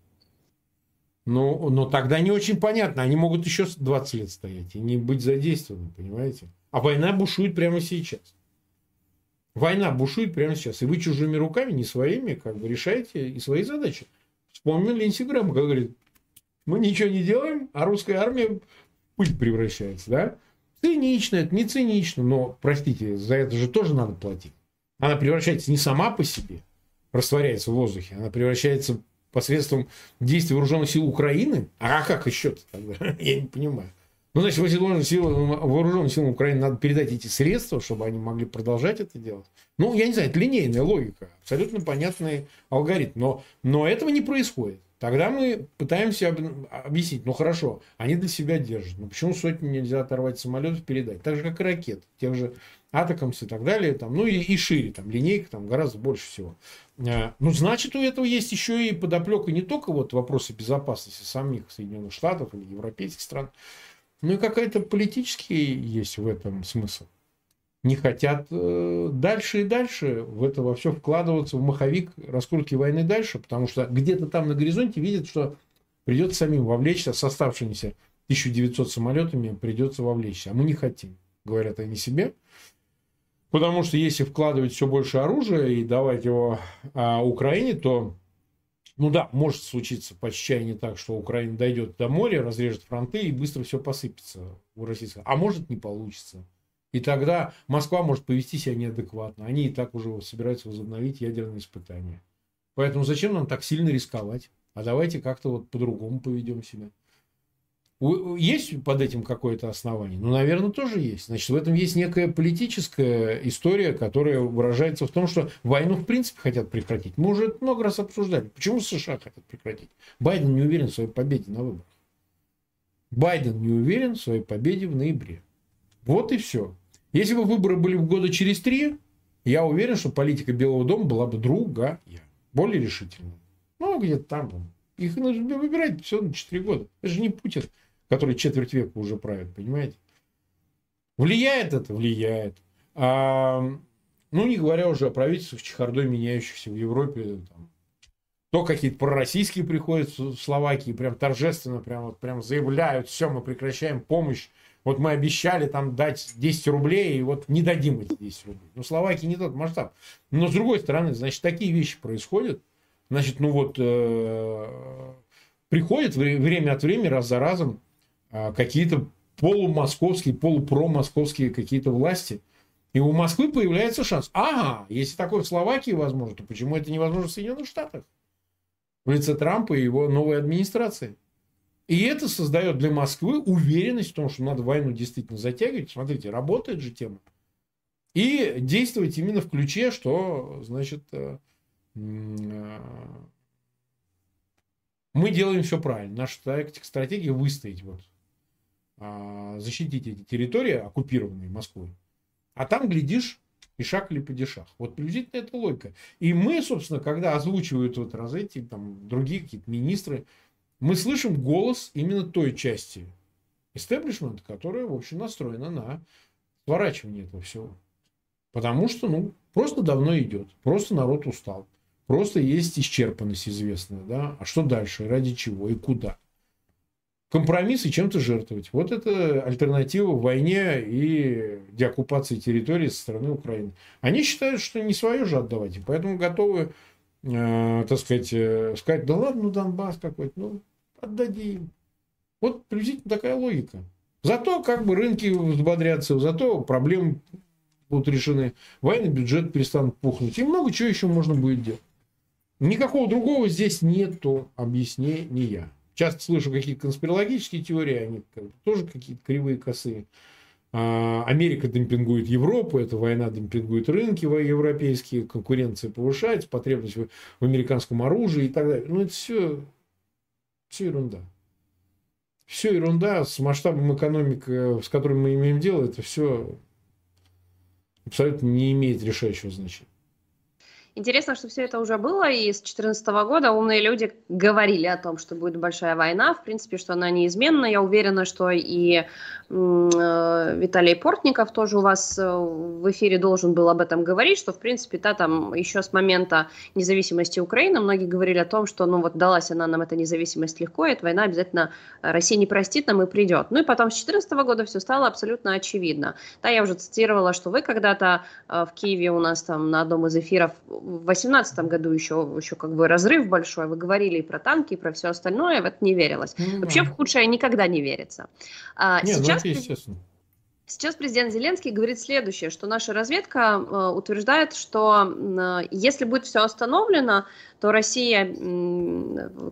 Ну, но тогда не очень понятно. Они могут еще 20 лет стоять и не быть задействованы, понимаете? А война бушует прямо сейчас. Война бушует прямо сейчас. И вы чужими руками, не своими, как бы решаете и свои задачи. Вспомнил Линдси Грэм, говорит, мы ничего не делаем, а русская армия пыль превращается, да? Цинично, это не цинично, но, простите, за это же тоже надо платить. Она превращается не сама по себе, растворяется в воздухе, она превращается посредством действий вооруженных сил Украины. А как еще тогда? Я не понимаю. Ну, значит, вооруженным силам, вооруженным силам Украины надо передать эти средства, чтобы они могли продолжать это делать. Ну, я не знаю, это линейная логика, абсолютно понятный алгоритм. Но, но этого не происходит. Тогда мы пытаемся объяснить, ну хорошо, они для себя держат. Ну почему сотни нельзя оторвать самолетов передать? Так же, как и ракет, тех же атакамс и так далее. Там, ну и, и шире, там линейка там гораздо больше всего. А, ну, значит, у этого есть еще и подоплека не только вот вопросы безопасности самих Соединенных Штатов или европейских стран, ну и какая-то политический есть в этом смысл. Не хотят э, дальше и дальше в это во все вкладываться, в маховик раскрутки войны дальше, потому что где-то там на горизонте видят, что придется самим вовлечься с оставшимися 1900 самолетами, придется вовлечься. А мы не хотим, говорят они себе. Потому что если вкладывать все больше оружия и давать его а, Украине, то ну да, может случиться по отчаянию так, что Украина дойдет до моря, разрежет фронты и быстро все посыпется у российского. А может не получится. И тогда Москва может повести себя неадекватно. Они и так уже собираются возобновить ядерные испытания. Поэтому зачем нам так сильно рисковать? А давайте как-то вот по-другому поведем себя. Есть под этим какое-то основание? Ну, наверное, тоже есть. Значит, в этом есть некая политическая история, которая выражается в том, что войну в принципе хотят прекратить. Мы уже много раз обсуждали. Почему США хотят прекратить? Байден не уверен в своей победе на выборах. Байден не уверен в своей победе в ноябре. Вот и все. Если бы выборы были в года через три, я уверен, что политика Белого дома была бы другая, более решительная. Ну, где-то там. Их нужно выбирать все на 4 года. Это же не Путин который четверть века уже правит, понимаете? Влияет это? Влияет. А, ну, не говоря уже о правительствах чехардой меняющихся в Европе. Там, то какие-то пророссийские приходят в Словакии, прям торжественно прям, вот, прям заявляют, все, мы прекращаем помощь. Вот мы обещали там дать 10 рублей, и вот не дадим эти 10 рублей. Ну, Словакия не тот масштаб. Но, с другой стороны, значит, такие вещи происходят. Значит, ну вот, э, приходит время от времени, раз за разом, а, какие-то полумосковские, полупромосковские какие-то власти. И у Москвы появляется шанс. Ага, если такое в Словакии возможно, то почему это невозможно в Соединенных Штатах? В лице Трампа и его новой администрации. И это создает для Москвы уверенность в том, что надо войну действительно затягивать. Смотрите, работает же тема. И действовать именно в ключе, что, значит, э, э, мы делаем все правильно. Наша стратегия выстоять вот а, защитить эти территории, оккупированные Москвой. А там, глядишь, и шаг или падишах. Вот приблизительно это логика. И мы, собственно, когда озвучивают вот раз эти, там, другие какие-то министры, мы слышим голос именно той части истеблишмента, которая, в общем, настроена на сворачивание этого всего. Потому что, ну, просто давно идет. Просто народ устал. Просто есть исчерпанность известная, да. А что дальше? Ради чего и куда? компромисс и чем-то жертвовать. Вот это альтернатива войне и деоккупации территории со стороны Украины. Они считают, что не свое же отдавать, и поэтому готовы, э, так сказать, э, сказать, да ладно, ну Донбасс какой-то, ну отдадим. Вот приблизительно такая логика. Зато как бы рынки взбодрятся, зато проблемы будут решены, военный бюджет перестанут пухнуть, и много чего еще можно будет делать. Никакого другого здесь нету объяснения часто слышу какие-то конспирологические теории, они тоже какие-то кривые, косые. А, Америка демпингует Европу, эта война демпингует рынки европейские, конкуренция повышается, потребность в, американском оружии и так далее. Ну, это все, все ерунда. Все ерунда с масштабом экономики, с которой мы имеем дело, это все абсолютно не имеет решающего значения. Интересно, что все это уже было, и с 2014 года умные люди говорили о том, что будет большая война, в принципе, что она неизменна. Я уверена, что и э, Виталий Портников тоже у вас э, в эфире должен был об этом говорить, что, в принципе, да, там еще с момента независимости Украины многие говорили о том, что, ну вот, далась она нам эта независимость легко, и эта война обязательно Россия не простит нам и придет. Ну и потом с 2014 года все стало абсолютно очевидно. Да, я уже цитировала, что вы когда-то э, в Киеве у нас там на одном из эфиров в 2018 году еще, еще как бы разрыв большой, вы говорили и про танки, и про все остальное, в это не верилось. Ну, Вообще в худшее никогда не верится. А, не, сейчас, ну, это естественно. Сейчас президент Зеленский говорит следующее, что наша разведка э, утверждает, что э, если будет все остановлено, то Россия,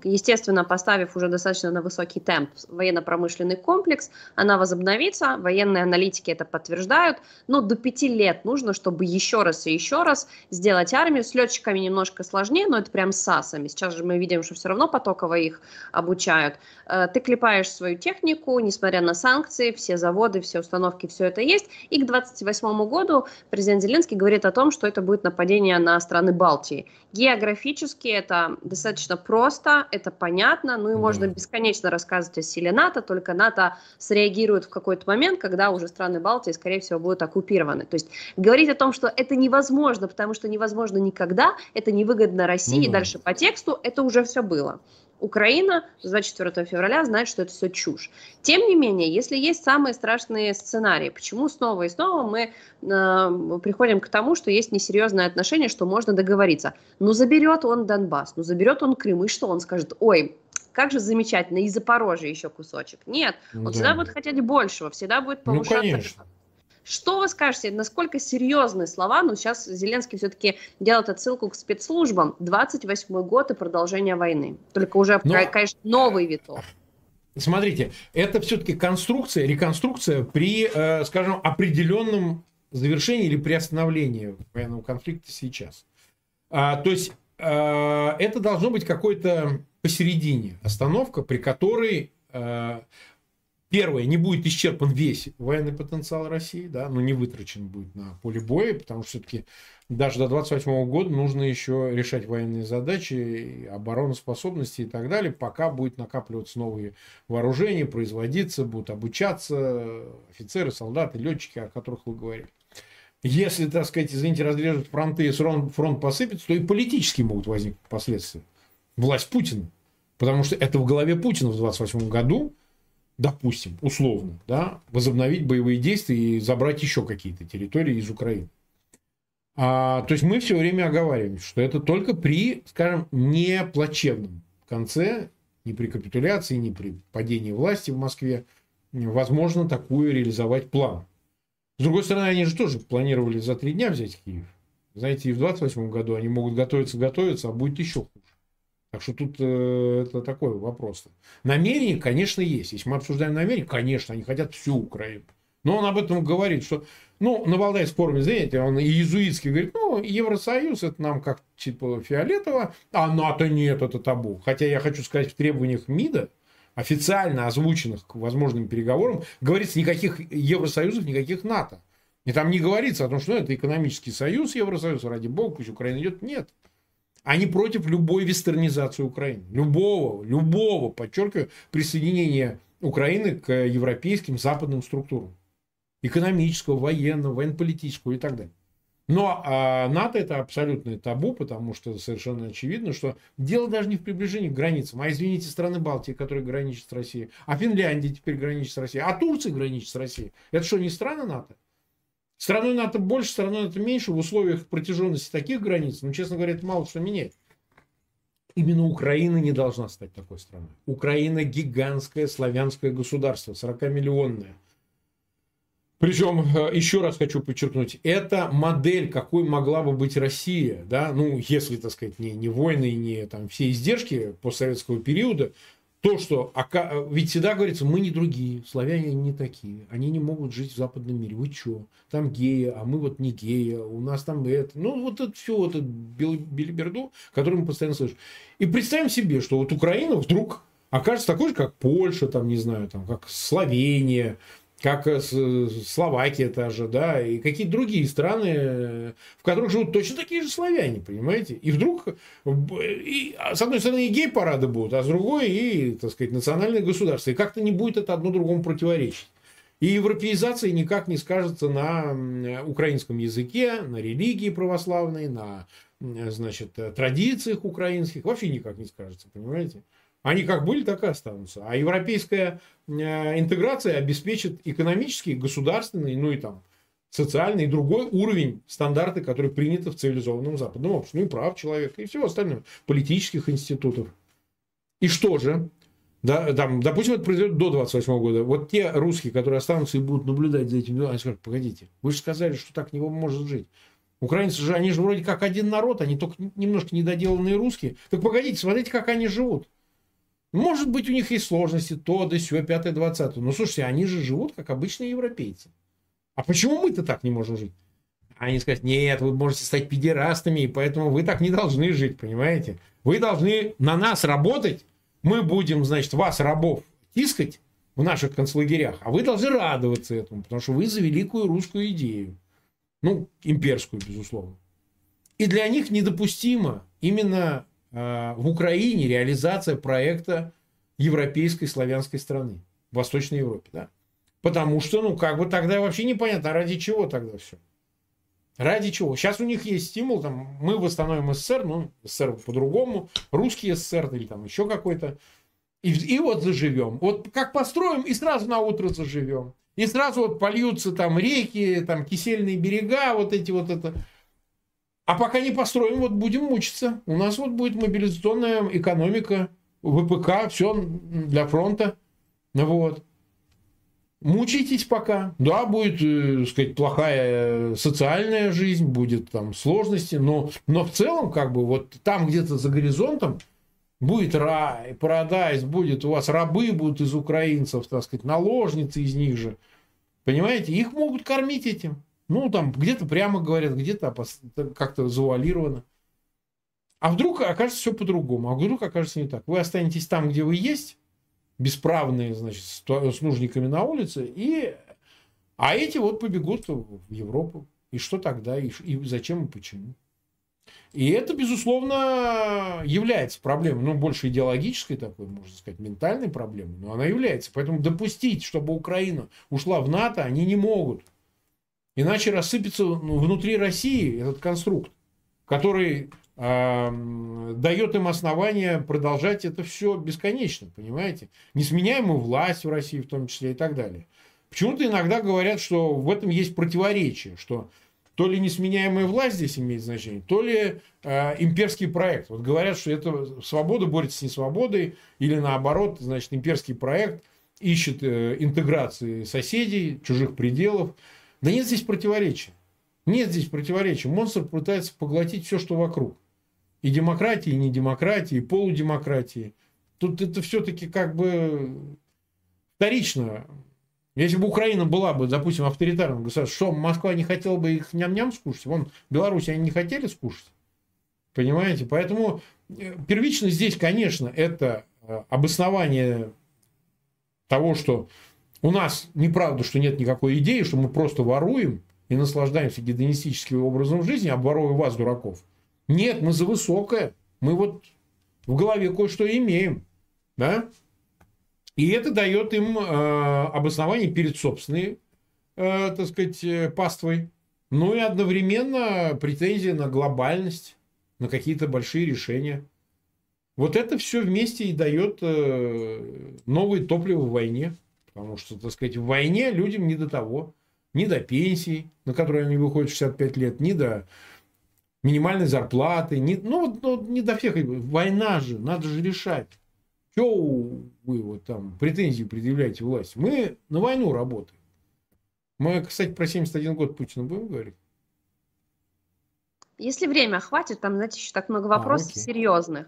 естественно, поставив уже достаточно на высокий темп военно-промышленный комплекс, она возобновится, военные аналитики это подтверждают, но до пяти лет нужно, чтобы еще раз и еще раз сделать армию. С летчиками немножко сложнее, но это прям с САСами. Сейчас же мы видим, что все равно потоково их обучают. Э, ты клепаешь свою технику, несмотря на санкции, все заводы, все установки, все это есть. И к 28 году президент Зеленский говорит о том, что это будет нападение на страны Балтии. Географически это достаточно просто, это понятно, ну и можно бесконечно рассказывать о силе НАТО, только НАТО среагирует в какой-то момент, когда уже страны Балтии, скорее всего, будут оккупированы. То есть говорить о том, что это невозможно, потому что невозможно никогда, это невыгодно России, ну, да. дальше по тексту, это уже все было. Украина с 24 февраля знает, что это все чушь. Тем не менее, если есть самые страшные сценарии, почему снова и снова мы э, приходим к тому, что есть несерьезное отношение, что можно договориться. Ну, заберет он Донбасс, ну, заберет он Крым, и что он скажет? Ой, как же замечательно, и Запорожье еще кусочек. Нет, он да. всегда будет хотеть большего, всегда будет ну, повышаться. Ну, конечно. Что вы скажете, насколько серьезные слова, ну сейчас Зеленский все-таки делает отсылку к спецслужбам, 28 год и продолжение войны, только уже, Но... конечно, новый виток. Смотрите, это все-таки конструкция, реконструкция при, э, скажем, определенном завершении или приостановлении военного конфликта сейчас. А, то есть э, это должно быть какой-то посередине остановка, при которой э, Первое, не будет исчерпан весь военный потенциал России, да, но не вытрачен будет на поле боя, потому что все-таки даже до 28 года нужно еще решать военные задачи, обороноспособности и так далее, пока будет накапливаться новые вооружения, производиться, будут обучаться офицеры, солдаты, летчики, о которых вы говорили. Если, так сказать, извините, разрежут фронты и фронт посыпется, то и политически могут возникнуть последствия. Власть Путина. Потому что это в голове Путина в 28 году допустим, условно, да, возобновить боевые действия и забрать еще какие-то территории из Украины. А, то есть мы все время оговариваем, что это только при, скажем, не плачевном конце, не при капитуляции, не при падении власти в Москве, возможно такую реализовать план. С другой стороны, они же тоже планировали за три дня взять Киев. Знаете, и в 28 году они могут готовиться, готовиться, а будет еще хуже. Так что тут э, это такой вопрос. Намерение, конечно, есть. Если мы обсуждаем намерение, конечно, они хотят всю Украину. Но он об этом говорит, что, ну, на Валдайском форуме, знаете, он иезуитский говорит, ну, Евросоюз, это нам как типа фиолетово, а НАТО нет, это табу. Хотя я хочу сказать, в требованиях МИДа, официально озвученных к возможным переговорам, говорится никаких Евросоюзов, никаких НАТО. И там не говорится о том, что ну, это экономический союз, Евросоюз, ради бога, пусть Украина идет. Нет. Они против любой вестернизации Украины. Любого, любого, подчеркиваю, присоединения Украины к европейским западным структурам. Экономического, военного, военно-политического и так далее. Но а, НАТО это абсолютное табу, потому что совершенно очевидно, что дело даже не в приближении к границам. А извините, страны Балтии, которые граничат с Россией, а Финляндия теперь граничит с Россией, а Турция граничит с Россией. Это что, не страны НАТО? Страной НАТО больше, страной НАТО меньше в условиях протяженности таких границ, ну, честно говоря, это мало что меняет. Именно Украина не должна стать такой страной. Украина гигантское славянское государство, 40-миллионное. Причем, э, еще раз хочу подчеркнуть, это модель, какой могла бы быть Россия, да, ну, если, так сказать, не, не войны, не там все издержки постсоветского периода, то, что ведь всегда говорится, мы не другие, славяне не такие, они не могут жить в западном мире. Вы что? Там геи, а мы вот не геи, у нас там это. Ну, вот это все, вот это билиберду, который мы постоянно слышим. И представим себе, что вот Украина вдруг окажется такой же, как Польша, там, не знаю, там, как Словения, как э, Словакия та же, да, и какие-то другие страны, в которых живут точно такие же славяне, понимаете? И вдруг, и, а, с одной стороны, и гей-парады будут, а с другой, и, так сказать, национальное государство. И как-то не будет это одно другому противоречить. И европеизация никак не скажется на украинском языке, на религии православной, на значит, традициях украинских. Вообще никак не скажется, понимаете? Они как были, так и останутся. А европейская э, интеграция обеспечит экономический, государственный, ну и там социальный и другой уровень стандарты, которые приняты в цивилизованном западном обществе. Ну и прав человека, и всего остального. Политических институтов. И что же? Да, там, допустим, это произойдет до 28 года. Вот те русские, которые останутся и будут наблюдать за этим, они скажут, погодите, вы же сказали, что так не может жить. Украинцы же, они же вроде как один народ, они только немножко недоделанные русские. Так погодите, смотрите, как они живут. Может быть, у них есть сложности, то, да, сё, пятое, двадцатое. Но слушайте, они же живут, как обычные европейцы. А почему мы-то так не можем жить? Они скажут, нет, вы можете стать педерастами, и поэтому вы так не должны жить, понимаете? Вы должны на нас работать, мы будем, значит, вас, рабов, тискать в наших концлагерях, а вы должны радоваться этому, потому что вы за великую русскую идею. Ну, имперскую, безусловно. И для них недопустимо именно в Украине реализация проекта европейской славянской страны, в Восточной Европе. Да? Потому что, ну, как бы тогда вообще непонятно, а ради чего тогда все? Ради чего? Сейчас у них есть стимул, там, мы восстановим СССР, ну, СССР по-другому, русский СССР или там еще какой-то. И, и вот заживем. Вот как построим, и сразу на утро заживем. И сразу вот польются там реки, там кисельные берега, вот эти вот это. А пока не построим, вот будем мучиться. У нас вот будет мобилизационная экономика, ВПК, все для фронта. Вот. Мучитесь пока. Да, будет, э, сказать, плохая социальная жизнь, будет там сложности, но, но в целом, как бы, вот там где-то за горизонтом будет рай, парадайз, будет у вас рабы будут из украинцев, так сказать, наложницы из них же. Понимаете, их могут кормить этим. Ну, там где-то прямо говорят, где-то как-то завуалировано. А вдруг окажется все по-другому, а вдруг окажется не так. Вы останетесь там, где вы есть, бесправные, значит, с нужниками на улице, и... а эти вот побегут в Европу. И что тогда, и, и зачем, и почему. И это, безусловно, является проблемой, ну, больше идеологической такой, можно сказать, ментальной проблемой, но она является. Поэтому допустить, чтобы Украина ушла в НАТО, они не могут. Иначе рассыпется ну, внутри России этот конструкт, который э, дает им основания продолжать это все бесконечно, понимаете? Несменяемую власть в России в том числе и так далее. Почему-то иногда говорят, что в этом есть противоречие, что то ли несменяемая власть здесь имеет значение, то ли э, имперский проект. Вот говорят, что это свобода борется с несвободой, или наоборот, значит, имперский проект ищет э, интеграции соседей, чужих пределов. Да нет здесь противоречия. Нет здесь противоречия. Монстр пытается поглотить все, что вокруг. И демократии, и не демократии, и полудемократии. Тут это все-таки как бы вторично. Если бы Украина была бы, допустим, авторитарным государством, что Москва не хотела бы их ням-ням скушать? Вон, Беларусь они не хотели скушать. Понимаете? Поэтому э, первично здесь, конечно, это э, обоснование того, что у нас неправда, что нет никакой идеи, что мы просто воруем и наслаждаемся гедонистическим образом жизни, обворуя вас, дураков. Нет, мы за высокое. Мы вот в голове кое-что имеем. Да? И это дает им э, обоснование перед собственной, э, так сказать, э, паствой. Ну и одновременно претензия на глобальность, на какие-то большие решения. Вот это все вместе и дает э, новое топливо в войне. Потому что, так сказать, в войне людям не до того. Ни до пенсии, на которую они выходят в 65 лет, ни до минимальной зарплаты, ни, ну, ну, не до всех. Война же, надо же решать. Что вы вот там претензии предъявляете власти? Мы на войну работаем. Мы, кстати, про 71 год Путина будем говорить? Если время хватит, там, знаете, еще так много а, вопросов а, серьезных.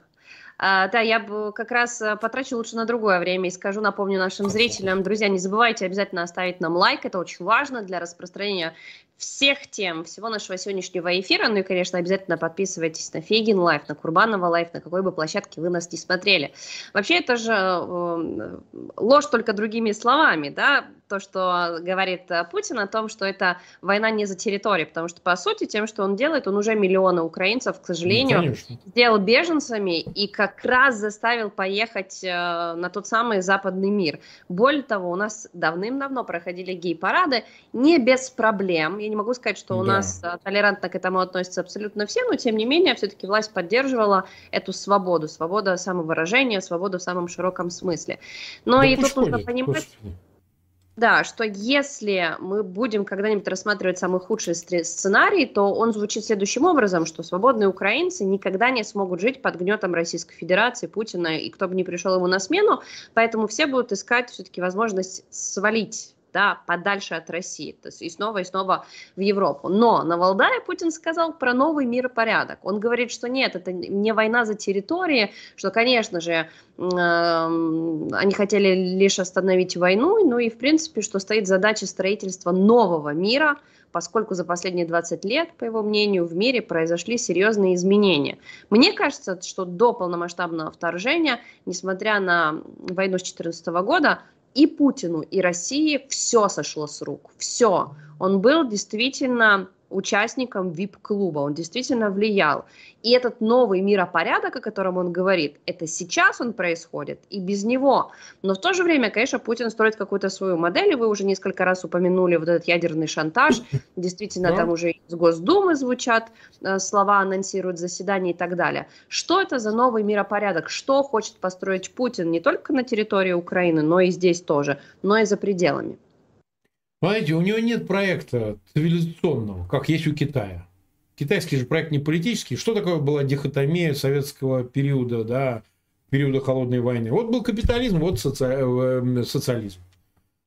А, да, я бы как раз э, потрачу лучше на другое время. И скажу, напомню нашим зрителям, друзья, не забывайте обязательно оставить нам лайк, это очень важно для распространения всех тем, всего нашего сегодняшнего эфира. Ну и, конечно, обязательно подписывайтесь на Фейгин Live, на Курбанова Live, на какой бы площадке вы нас не смотрели. Вообще, это же э, ложь только другими словами, да, то, что говорит э, Путин о том, что это война не за территорию, потому что, по сути, тем, что он делает, он уже миллионы украинцев, к сожалению, ну, сделал беженцами и как раз заставил поехать э, на тот самый западный мир. Более того, у нас давным-давно проходили гей-парады не без проблем, я не могу сказать, что у да. нас а, толерантно к этому относятся абсолютно все, но тем не менее, все-таки власть поддерживала эту свободу, свобода самовыражения, свободу в самом широком смысле. Но да и тут нужно понимать... Да, что если мы будем когда-нибудь рассматривать самый худший сценарий, то он звучит следующим образом, что свободные украинцы никогда не смогут жить под гнетом Российской Федерации, Путина и кто бы ни пришел ему на смену, поэтому все будут искать все-таки возможность свалить да, подальше от России, то есть и снова и снова в Европу. Но на Валдае Путин сказал про новый миропорядок. Он говорит, что нет, это не война за территории, что, конечно же, они хотели лишь остановить войну, ну и, в принципе, что стоит задача строительства нового мира, поскольку за последние 20 лет, по его мнению, в мире произошли серьезные изменения. Мне кажется, что до полномасштабного вторжения, несмотря на войну с 2014 года, и Путину, и России все сошло с рук. Все. Он был действительно участником VIP-клуба, он действительно влиял. И этот новый миропорядок, о котором он говорит, это сейчас он происходит и без него. Но в то же время, конечно, Путин строит какую-то свою модель, и вы уже несколько раз упомянули вот этот ядерный шантаж. Действительно, там уже из Госдумы звучат э, слова, анонсируют заседания и так далее. Что это за новый миропорядок? Что хочет построить Путин не только на территории Украины, но и здесь тоже, но и за пределами? Понимаете, у него нет проекта цивилизационного, как есть у Китая. Китайский же проект не политический. Что такое была дихотомия советского периода, да, периода холодной войны? Вот был капитализм, вот соци... Э, социализм.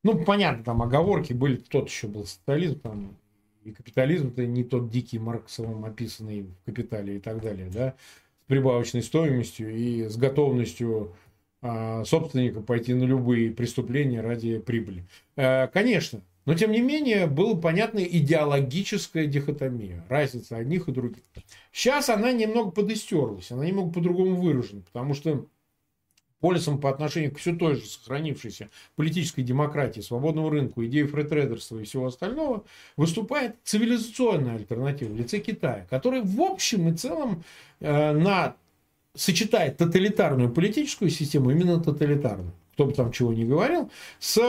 Ну, понятно, там оговорки были, тот еще был социализм, там, и капитализм это не тот дикий Марксовым описанный в «Капитале» и так далее, да, с прибавочной стоимостью и с готовностью а, собственника пойти на любые преступления ради прибыли. А, конечно, но, тем не менее, была понятна идеологическая дихотомия, разница одних и других. Сейчас она немного подыстерлась, она немного по-другому выражена, потому что полисом по отношению к все той же сохранившейся политической демократии, свободному рынку, идеи фритрейдерства и всего остального, выступает цивилизационная альтернатива в лице Китая, который в общем и целом э, на, сочетает тоталитарную политическую систему, именно тоталитарную, кто бы там чего ни говорил, с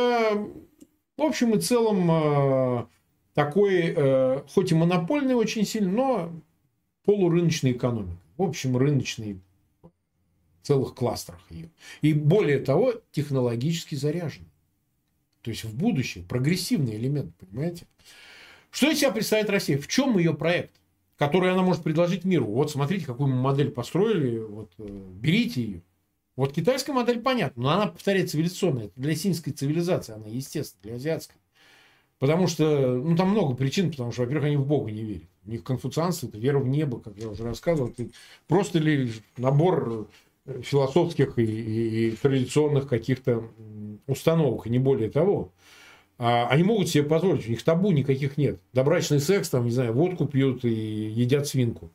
в общем и целом, э, такой, э, хоть и монопольный очень сильно, но полурыночной экономикой. В общем, рыночный в целых кластерах ее. И более того, технологически заряжен. То есть в будущее прогрессивный элемент, понимаете? Что из себя представляет Россия? В чем ее проект, который она может предложить миру? Вот смотрите, какую мы модель построили, вот э, берите ее. Вот китайская модель понятна, но она, повторяет, цивилизационная. Это для синской цивилизации, она естественно, для азиатской. Потому что, ну, там много причин, потому что, во-первых, они в Бога не верят. У них конфуцианство – это вера в небо, как я уже рассказывал. Это просто ли набор э, философских и, и, и традиционных каких-то установок, и не более того. А они могут себе позволить, у них табу никаких нет. Добрачный секс, там, не знаю, водку пьют и едят свинку,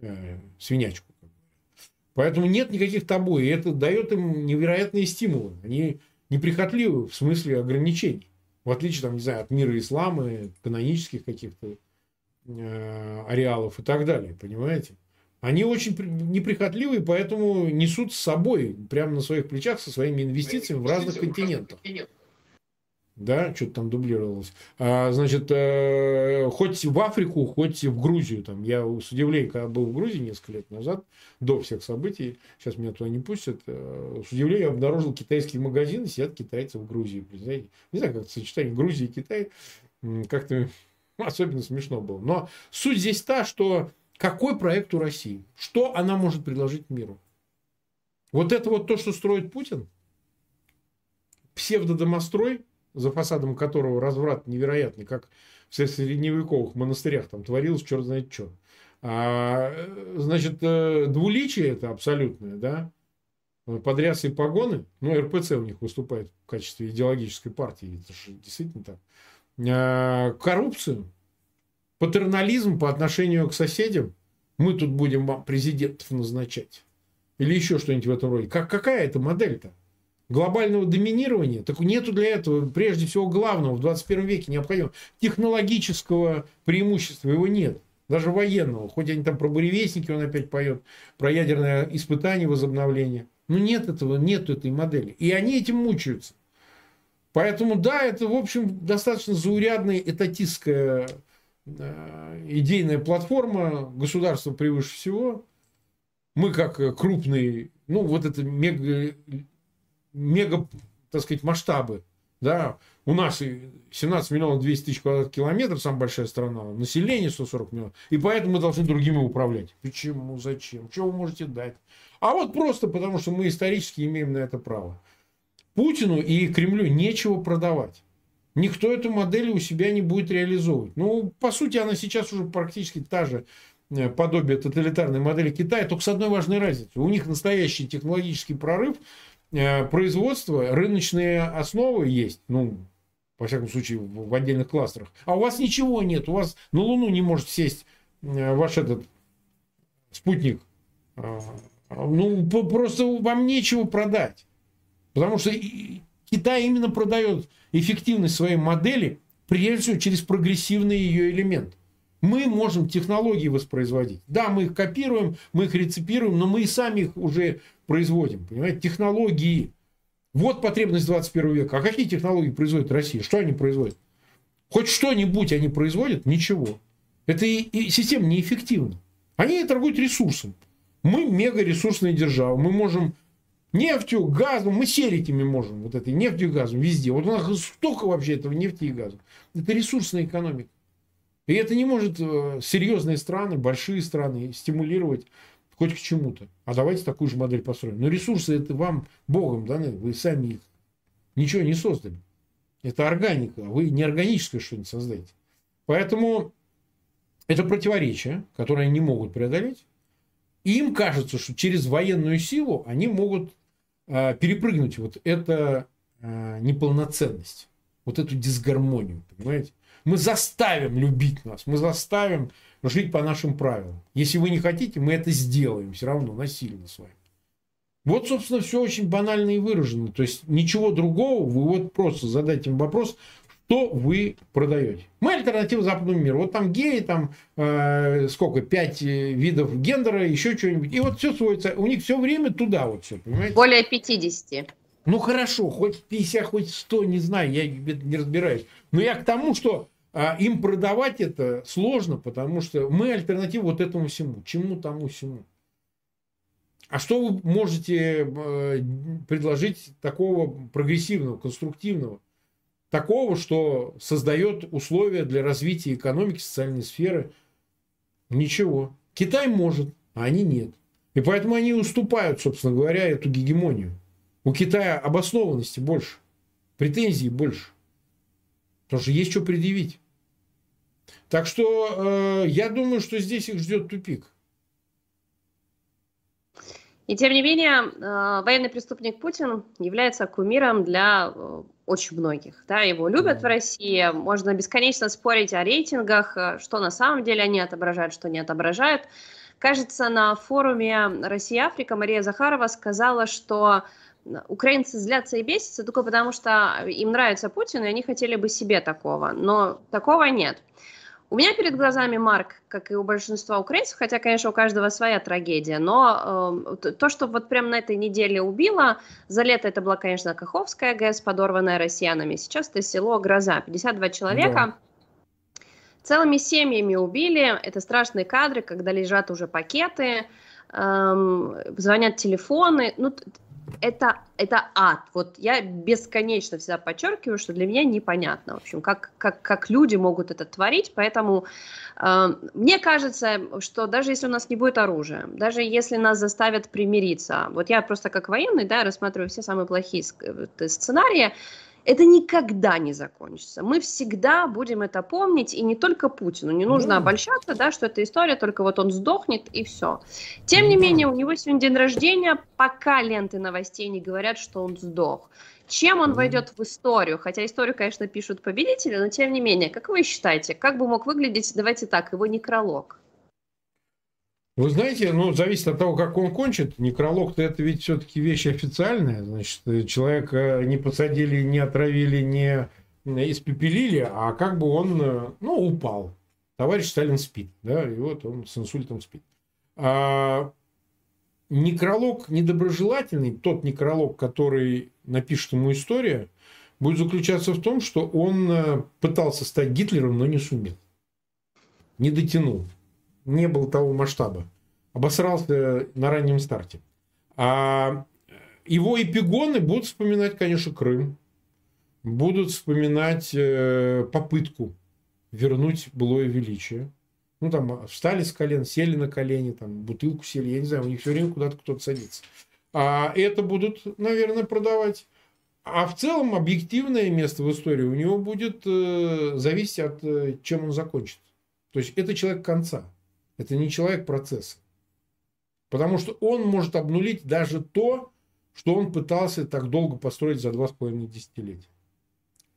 э, свинячку. Поэтому нет никаких табу, и это дает им невероятные стимулы. Они неприхотливы в смысле ограничений. В отличие, там, не знаю, от мира ислама, канонических каких-то э, ареалов и так далее, понимаете? Они очень неприхотливы, поэтому несут с собой, прямо на своих плечах, со своими инвестициями в разных континентах да, что-то там дублировалось. А, значит, э, хоть в Африку, хоть в Грузию. Там, я с удивлением, когда был в Грузии несколько лет назад, до всех событий, сейчас меня туда не пустят, э, с удивлением обнаружил китайские магазины, сидят китайцы в Грузии. Представляете? Не знаю, как сочетание Грузии и Китай как-то особенно смешно было. Но суть здесь та, что какой проект у России? Что она может предложить миру? Вот это вот то, что строит Путин? Псевдодомострой – за фасадом которого разврат невероятный, как в средневековых монастырях там творилось черт знает что. А, значит, э, двуличие это абсолютное, да, подрясы и погоны, ну, РПЦ у них выступает в качестве идеологической партии, это же действительно так, а, коррупцию, патернализм по отношению к соседям, мы тут будем президентов назначать. Или еще что-нибудь в этом роде. Как, какая это модель-то? Глобального доминирования? Так нету для этого, прежде всего, главного в 21 веке необходимого технологического преимущества. Его нет. Даже военного. Хоть они там про буревестники он опять поет, про ядерное испытание, возобновление. Но нет этого, нет этой модели. И они этим мучаются. Поэтому, да, это, в общем, достаточно заурядная этатистская э, идейная платформа. Государство превыше всего. Мы, как крупный, ну, вот это мега, мега, так сказать, масштабы, да, у нас 17 миллионов 200 тысяч квадратных километров, самая большая страна, население 140 миллионов, и поэтому мы должны другими управлять. Почему, зачем, что вы можете дать? А вот просто потому, что мы исторически имеем на это право. Путину и Кремлю нечего продавать. Никто эту модель у себя не будет реализовывать. Ну, по сути, она сейчас уже практически та же э, подобие тоталитарной модели Китая, только с одной важной разницей. У них настоящий технологический прорыв, э, производство, рыночные основы есть. Ну, во всяком случае, в отдельных кластерах. А у вас ничего нет. У вас на Луну не может сесть э, ваш этот спутник. Ну, просто вам нечего продать. Потому что Китай именно продает эффективность своей модели, прежде всего, через прогрессивный ее элемент. Мы можем технологии воспроизводить. Да, мы их копируем, мы их реципируем, но мы и сами их уже производим. Понимаете, технологии. Вот потребность 21 века. А какие технологии производит Россия? Что они производят? Хоть что-нибудь они производят? Ничего. Это и, и система неэффективна. Они торгуют ресурсом. Мы мега ресурсная держава. Мы можем нефтью, газом, мы серить ими можем, вот этой нефтью и газом везде. Вот у нас столько вообще этого нефти и газа. Это ресурсная экономика. И это не может э, серьезные страны, большие страны стимулировать хоть к чему-то. А давайте такую же модель построим. Но ресурсы это вам Богом даны, вы сами их ничего не создали. Это органика, вы не органическое что-нибудь создаете. Поэтому это противоречие, которое они не могут преодолеть. И им кажется, что через военную силу они могут а, перепрыгнуть вот эту а, неполноценность, вот эту дисгармонию, понимаете? Мы заставим любить нас, мы заставим жить по нашим правилам. Если вы не хотите, мы это сделаем все равно насильно с вами. Вот, собственно, все очень банально и выражено. То есть ничего другого, вы вот просто задайте им вопрос, что вы продаете. Мы альтернатива западному миру. Вот там геи, там э, сколько, пять э, видов гендера, еще что-нибудь. И вот все сводится, у них все время туда вот все, понимаете? Более 50. Ну хорошо, хоть 50, хоть 100, не знаю, я не разбираюсь. Но я к тому, что а, им продавать это сложно, потому что мы альтернатива вот этому всему. Чему тому всему. А что вы можете э, предложить такого прогрессивного, конструктивного? такого, что создает условия для развития экономики, социальной сферы. Ничего. Китай может, а они нет. И поэтому они уступают, собственно говоря, эту гегемонию. У Китая обоснованности больше, претензий больше. Потому что есть что предъявить. Так что э, я думаю, что здесь их ждет тупик. И тем не менее, э, военный преступник Путин является кумиром для э, очень многих. Да, его любят в России, можно бесконечно спорить о рейтингах, э, что на самом деле они отображают, что не отображают. Кажется, на форуме Россия-Африка Мария Захарова сказала, что украинцы злятся и бесятся только потому, что им нравится Путин, и они хотели бы себе такого. Но такого нет. У меня перед глазами Марк, как и у большинства украинцев, хотя, конечно, у каждого своя трагедия, но э, то, что вот прямо на этой неделе убило, за лето это была, конечно, Каховская ГЭС, подорванная россиянами, сейчас это село Гроза, 52 человека. Да. Целыми семьями убили. Это страшные кадры, когда лежат уже пакеты, эм, звонят телефоны. Ну, это, это ад. Вот я бесконечно всегда подчеркиваю, что для меня непонятно, в общем, как, как, как люди могут это творить, поэтому э, мне кажется, что даже если у нас не будет оружия, даже если нас заставят примириться, вот я просто как военный, да, рассматриваю все самые плохие э, сценарии, это никогда не закончится. Мы всегда будем это помнить, и не только Путину. Не нужно да. обольщаться, да, что эта история, только вот он сдохнет, и все. Тем не менее, у него сегодня день рождения, пока ленты новостей не говорят, что он сдох. Чем он войдет в историю? Хотя историю, конечно, пишут победители, но тем не менее, как вы считаете, как бы мог выглядеть, давайте так, его некролог? Вы знаете, ну, зависит от того, как он кончит. Некролог-то это ведь все-таки вещь официальная. Значит, человека не посадили, не отравили, не испепелили, а как бы он, ну, упал. Товарищ Сталин спит, да, и вот он с инсультом спит. А некролог недоброжелательный, тот некролог, который напишет ему история, будет заключаться в том, что он э, пытался стать Гитлером, но не сумел. Не дотянул не было того масштаба. Обосрался на раннем старте. А его эпигоны будут вспоминать, конечно, Крым. Будут вспоминать э, попытку вернуть былое величие. Ну, там, встали с колен, сели на колени, там, бутылку сели, я не знаю, у них все время куда-то кто-то садится. А это будут, наверное, продавать. А в целом объективное место в истории у него будет э, зависеть от, э, чем он закончит. То есть это человек конца. Это не человек процесса. Потому что он может обнулить даже то, что он пытался так долго построить за два с половиной десятилетия.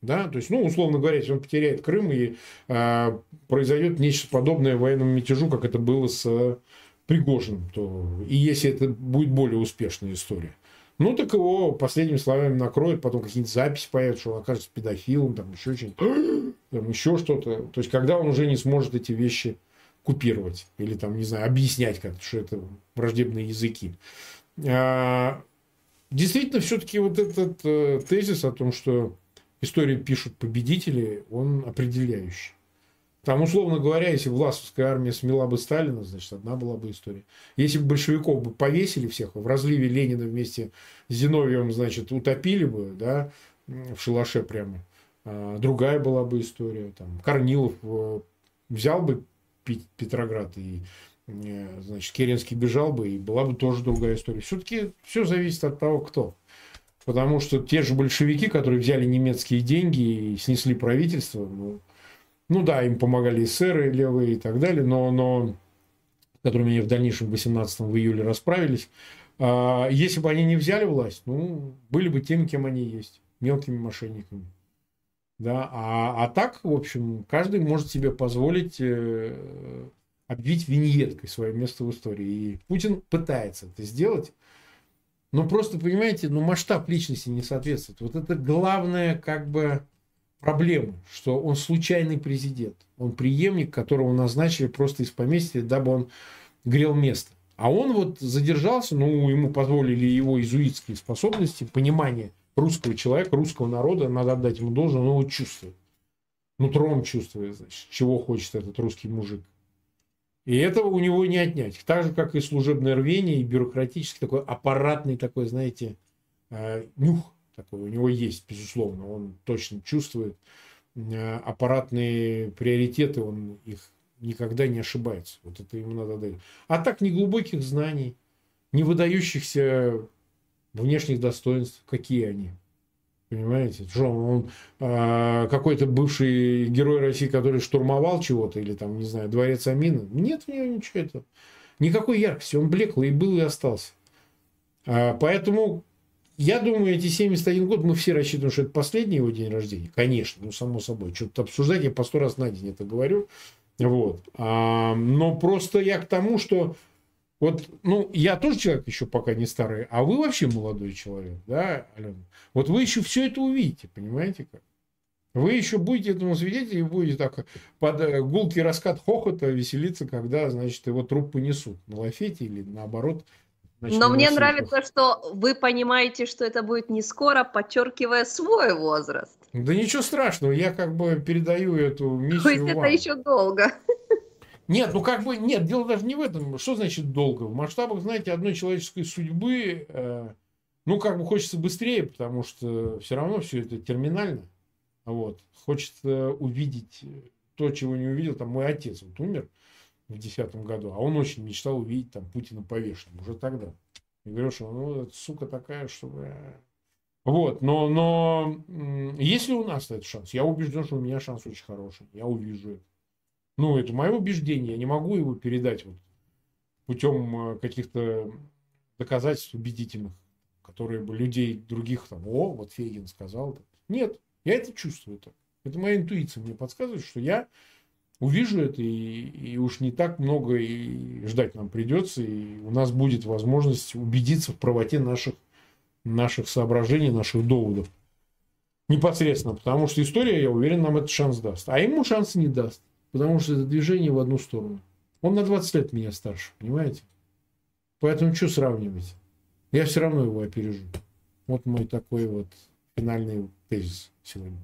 Да, то есть, ну, условно говоря, если он потеряет Крым и э, произойдет нечто подобное военному мятежу, как это было с Пригожиным, то и если это будет более успешная история. Ну, так его последними словами накроют, потом какие-нибудь записи появятся, что он окажется педофилом, там еще что-нибудь, еще что-то. То есть, когда он уже не сможет эти вещи купировать или там, не знаю, объяснять как-то, что это враждебные языки. А, действительно, все-таки вот этот э, тезис о том, что историю пишут победители, он определяющий. Там, условно говоря, если власовская армия смела бы Сталина, значит, одна была бы история. Если бы большевиков бы повесили всех, в разливе Ленина вместе с Зиновьевым, значит, утопили бы, да, в шалаше прямо, а, другая была бы история. Там, Корнилов э, взял бы Петроград и э, значит, Керенский бежал бы, и была бы тоже другая история. Все-таки все зависит от того, кто. Потому что те же большевики, которые взяли немецкие деньги и снесли правительство, ну, ну да, им помогали эсеры левые и так далее, но, но с которыми они в дальнейшем в 18 в июле расправились, а, если бы они не взяли власть, ну, были бы теми, кем они есть, мелкими мошенниками. Да? А, а так, в общем, каждый может себе позволить э, обвить виньеткой свое место в истории. И Путин пытается это сделать. Но просто, понимаете, ну, масштаб личности не соответствует. Вот это главная как бы проблема, что он случайный президент. Он преемник, которого назначили просто из поместья, дабы он грел место. А он вот задержался, ну, ему позволили его изуитские способности, понимание русского человека, русского народа, надо отдать ему должное, он его чувствует. Нутром чувствует, значит, чего хочет этот русский мужик. И этого у него не отнять. Так же, как и служебное рвение, и бюрократический такой аппаратный такой, знаете, э, нюх такой у него есть, безусловно. Он точно чувствует э, аппаратные приоритеты, он их никогда не ошибается. Вот это ему надо дать. А так, ни глубоких знаний, не выдающихся внешних достоинств, какие они. Понимаете? Что он э, какой-то бывший герой России, который штурмовал чего-то, или там, не знаю, дворец Амина. Нет в него ничего этого. Никакой яркости. Он блеклый и был, и остался. А, поэтому я думаю, эти 71 год, мы все рассчитываем, что это последний его день рождения. Конечно, ну, само собой. Что-то обсуждать, я по сто раз на день это говорю. Вот. А, но просто я к тому, что вот, ну, я тоже человек еще пока не старый, а вы вообще молодой человек, да, Алена? Вот вы еще все это увидите, понимаете как? Вы еще будете этому свидетелем и будете так под э, гулкий раскат хохота веселиться, когда, значит, его труп понесут на лафете или наоборот. Значит, Но мне нравится, что вы понимаете, что это будет не скоро, подчеркивая свой возраст. Да ничего страшного, я как бы передаю эту миссию То есть вам. это еще долго. Нет, ну как бы, нет, дело даже не в этом. Что значит долго? В масштабах, знаете, одной человеческой судьбы, э, ну как бы хочется быстрее, потому что все равно все это терминально. Вот. Хочется увидеть то, чего не увидел. Там мой отец вот умер в десятом году, а он очень мечтал увидеть там Путина повешенным уже тогда. И говорю, что ну, сука такая, что Вот, но, но если у нас этот шанс, я убежден, что у меня шанс очень хороший, я увижу это. Ну, это мое убеждение, я не могу его передать вот путем э, каких-то доказательств убедительных, которые бы людей других там, о, вот Фейгин сказал. Нет, я это чувствую. Это, это моя интуиция мне подсказывает, что я увижу это, и, и уж не так много и ждать нам придется, и у нас будет возможность убедиться в правоте наших наших соображений, наших доводов. Непосредственно, потому что история, я уверен, нам этот шанс даст. А ему шанс не даст, потому что это движение в одну сторону. Он на 20 лет меня старше, понимаете? Поэтому что сравнивать? Я все равно его опережу. Вот мой такой вот финальный тезис сегодня.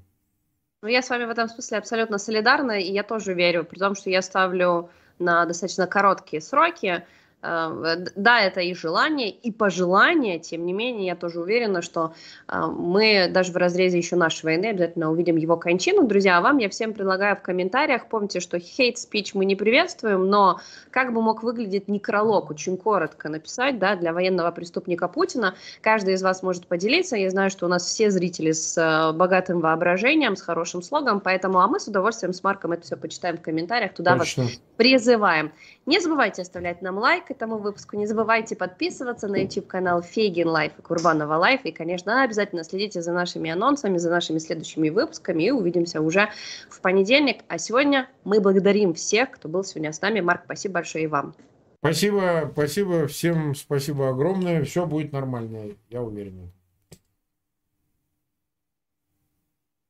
Ну, я с вами в этом смысле абсолютно солидарна, и я тоже верю, при том, что я ставлю на достаточно короткие сроки. Э, да, это и желание, и пожелание, тем не менее, я тоже уверена, что э, мы даже в разрезе еще нашей войны обязательно увидим его кончину. Друзья, а вам я всем предлагаю в комментариях, помните, что hate speech мы не приветствуем, но как бы мог выглядеть некролог, очень коротко написать, да, для военного преступника Путина. Каждый из вас может поделиться, я знаю, что у нас все зрители с э, богатым воображением, с хорошим слогом, поэтому, а мы с удовольствием с Марком это все почитаем в комментариях, туда Точно. вас призываем. Не забывайте оставлять нам лайк этому выпуску, не забывайте подписываться на YouTube-канал Фейгин Live и Курбанова Live, и, конечно, обязательно следите за нашими анонсами, за нашими следующими выпусками, и увидимся уже в понедельник. А сегодня мы благодарим всех, кто был сегодня с нами. Марк, спасибо большое и вам. Спасибо, спасибо, всем спасибо огромное, все будет нормально, я уверен.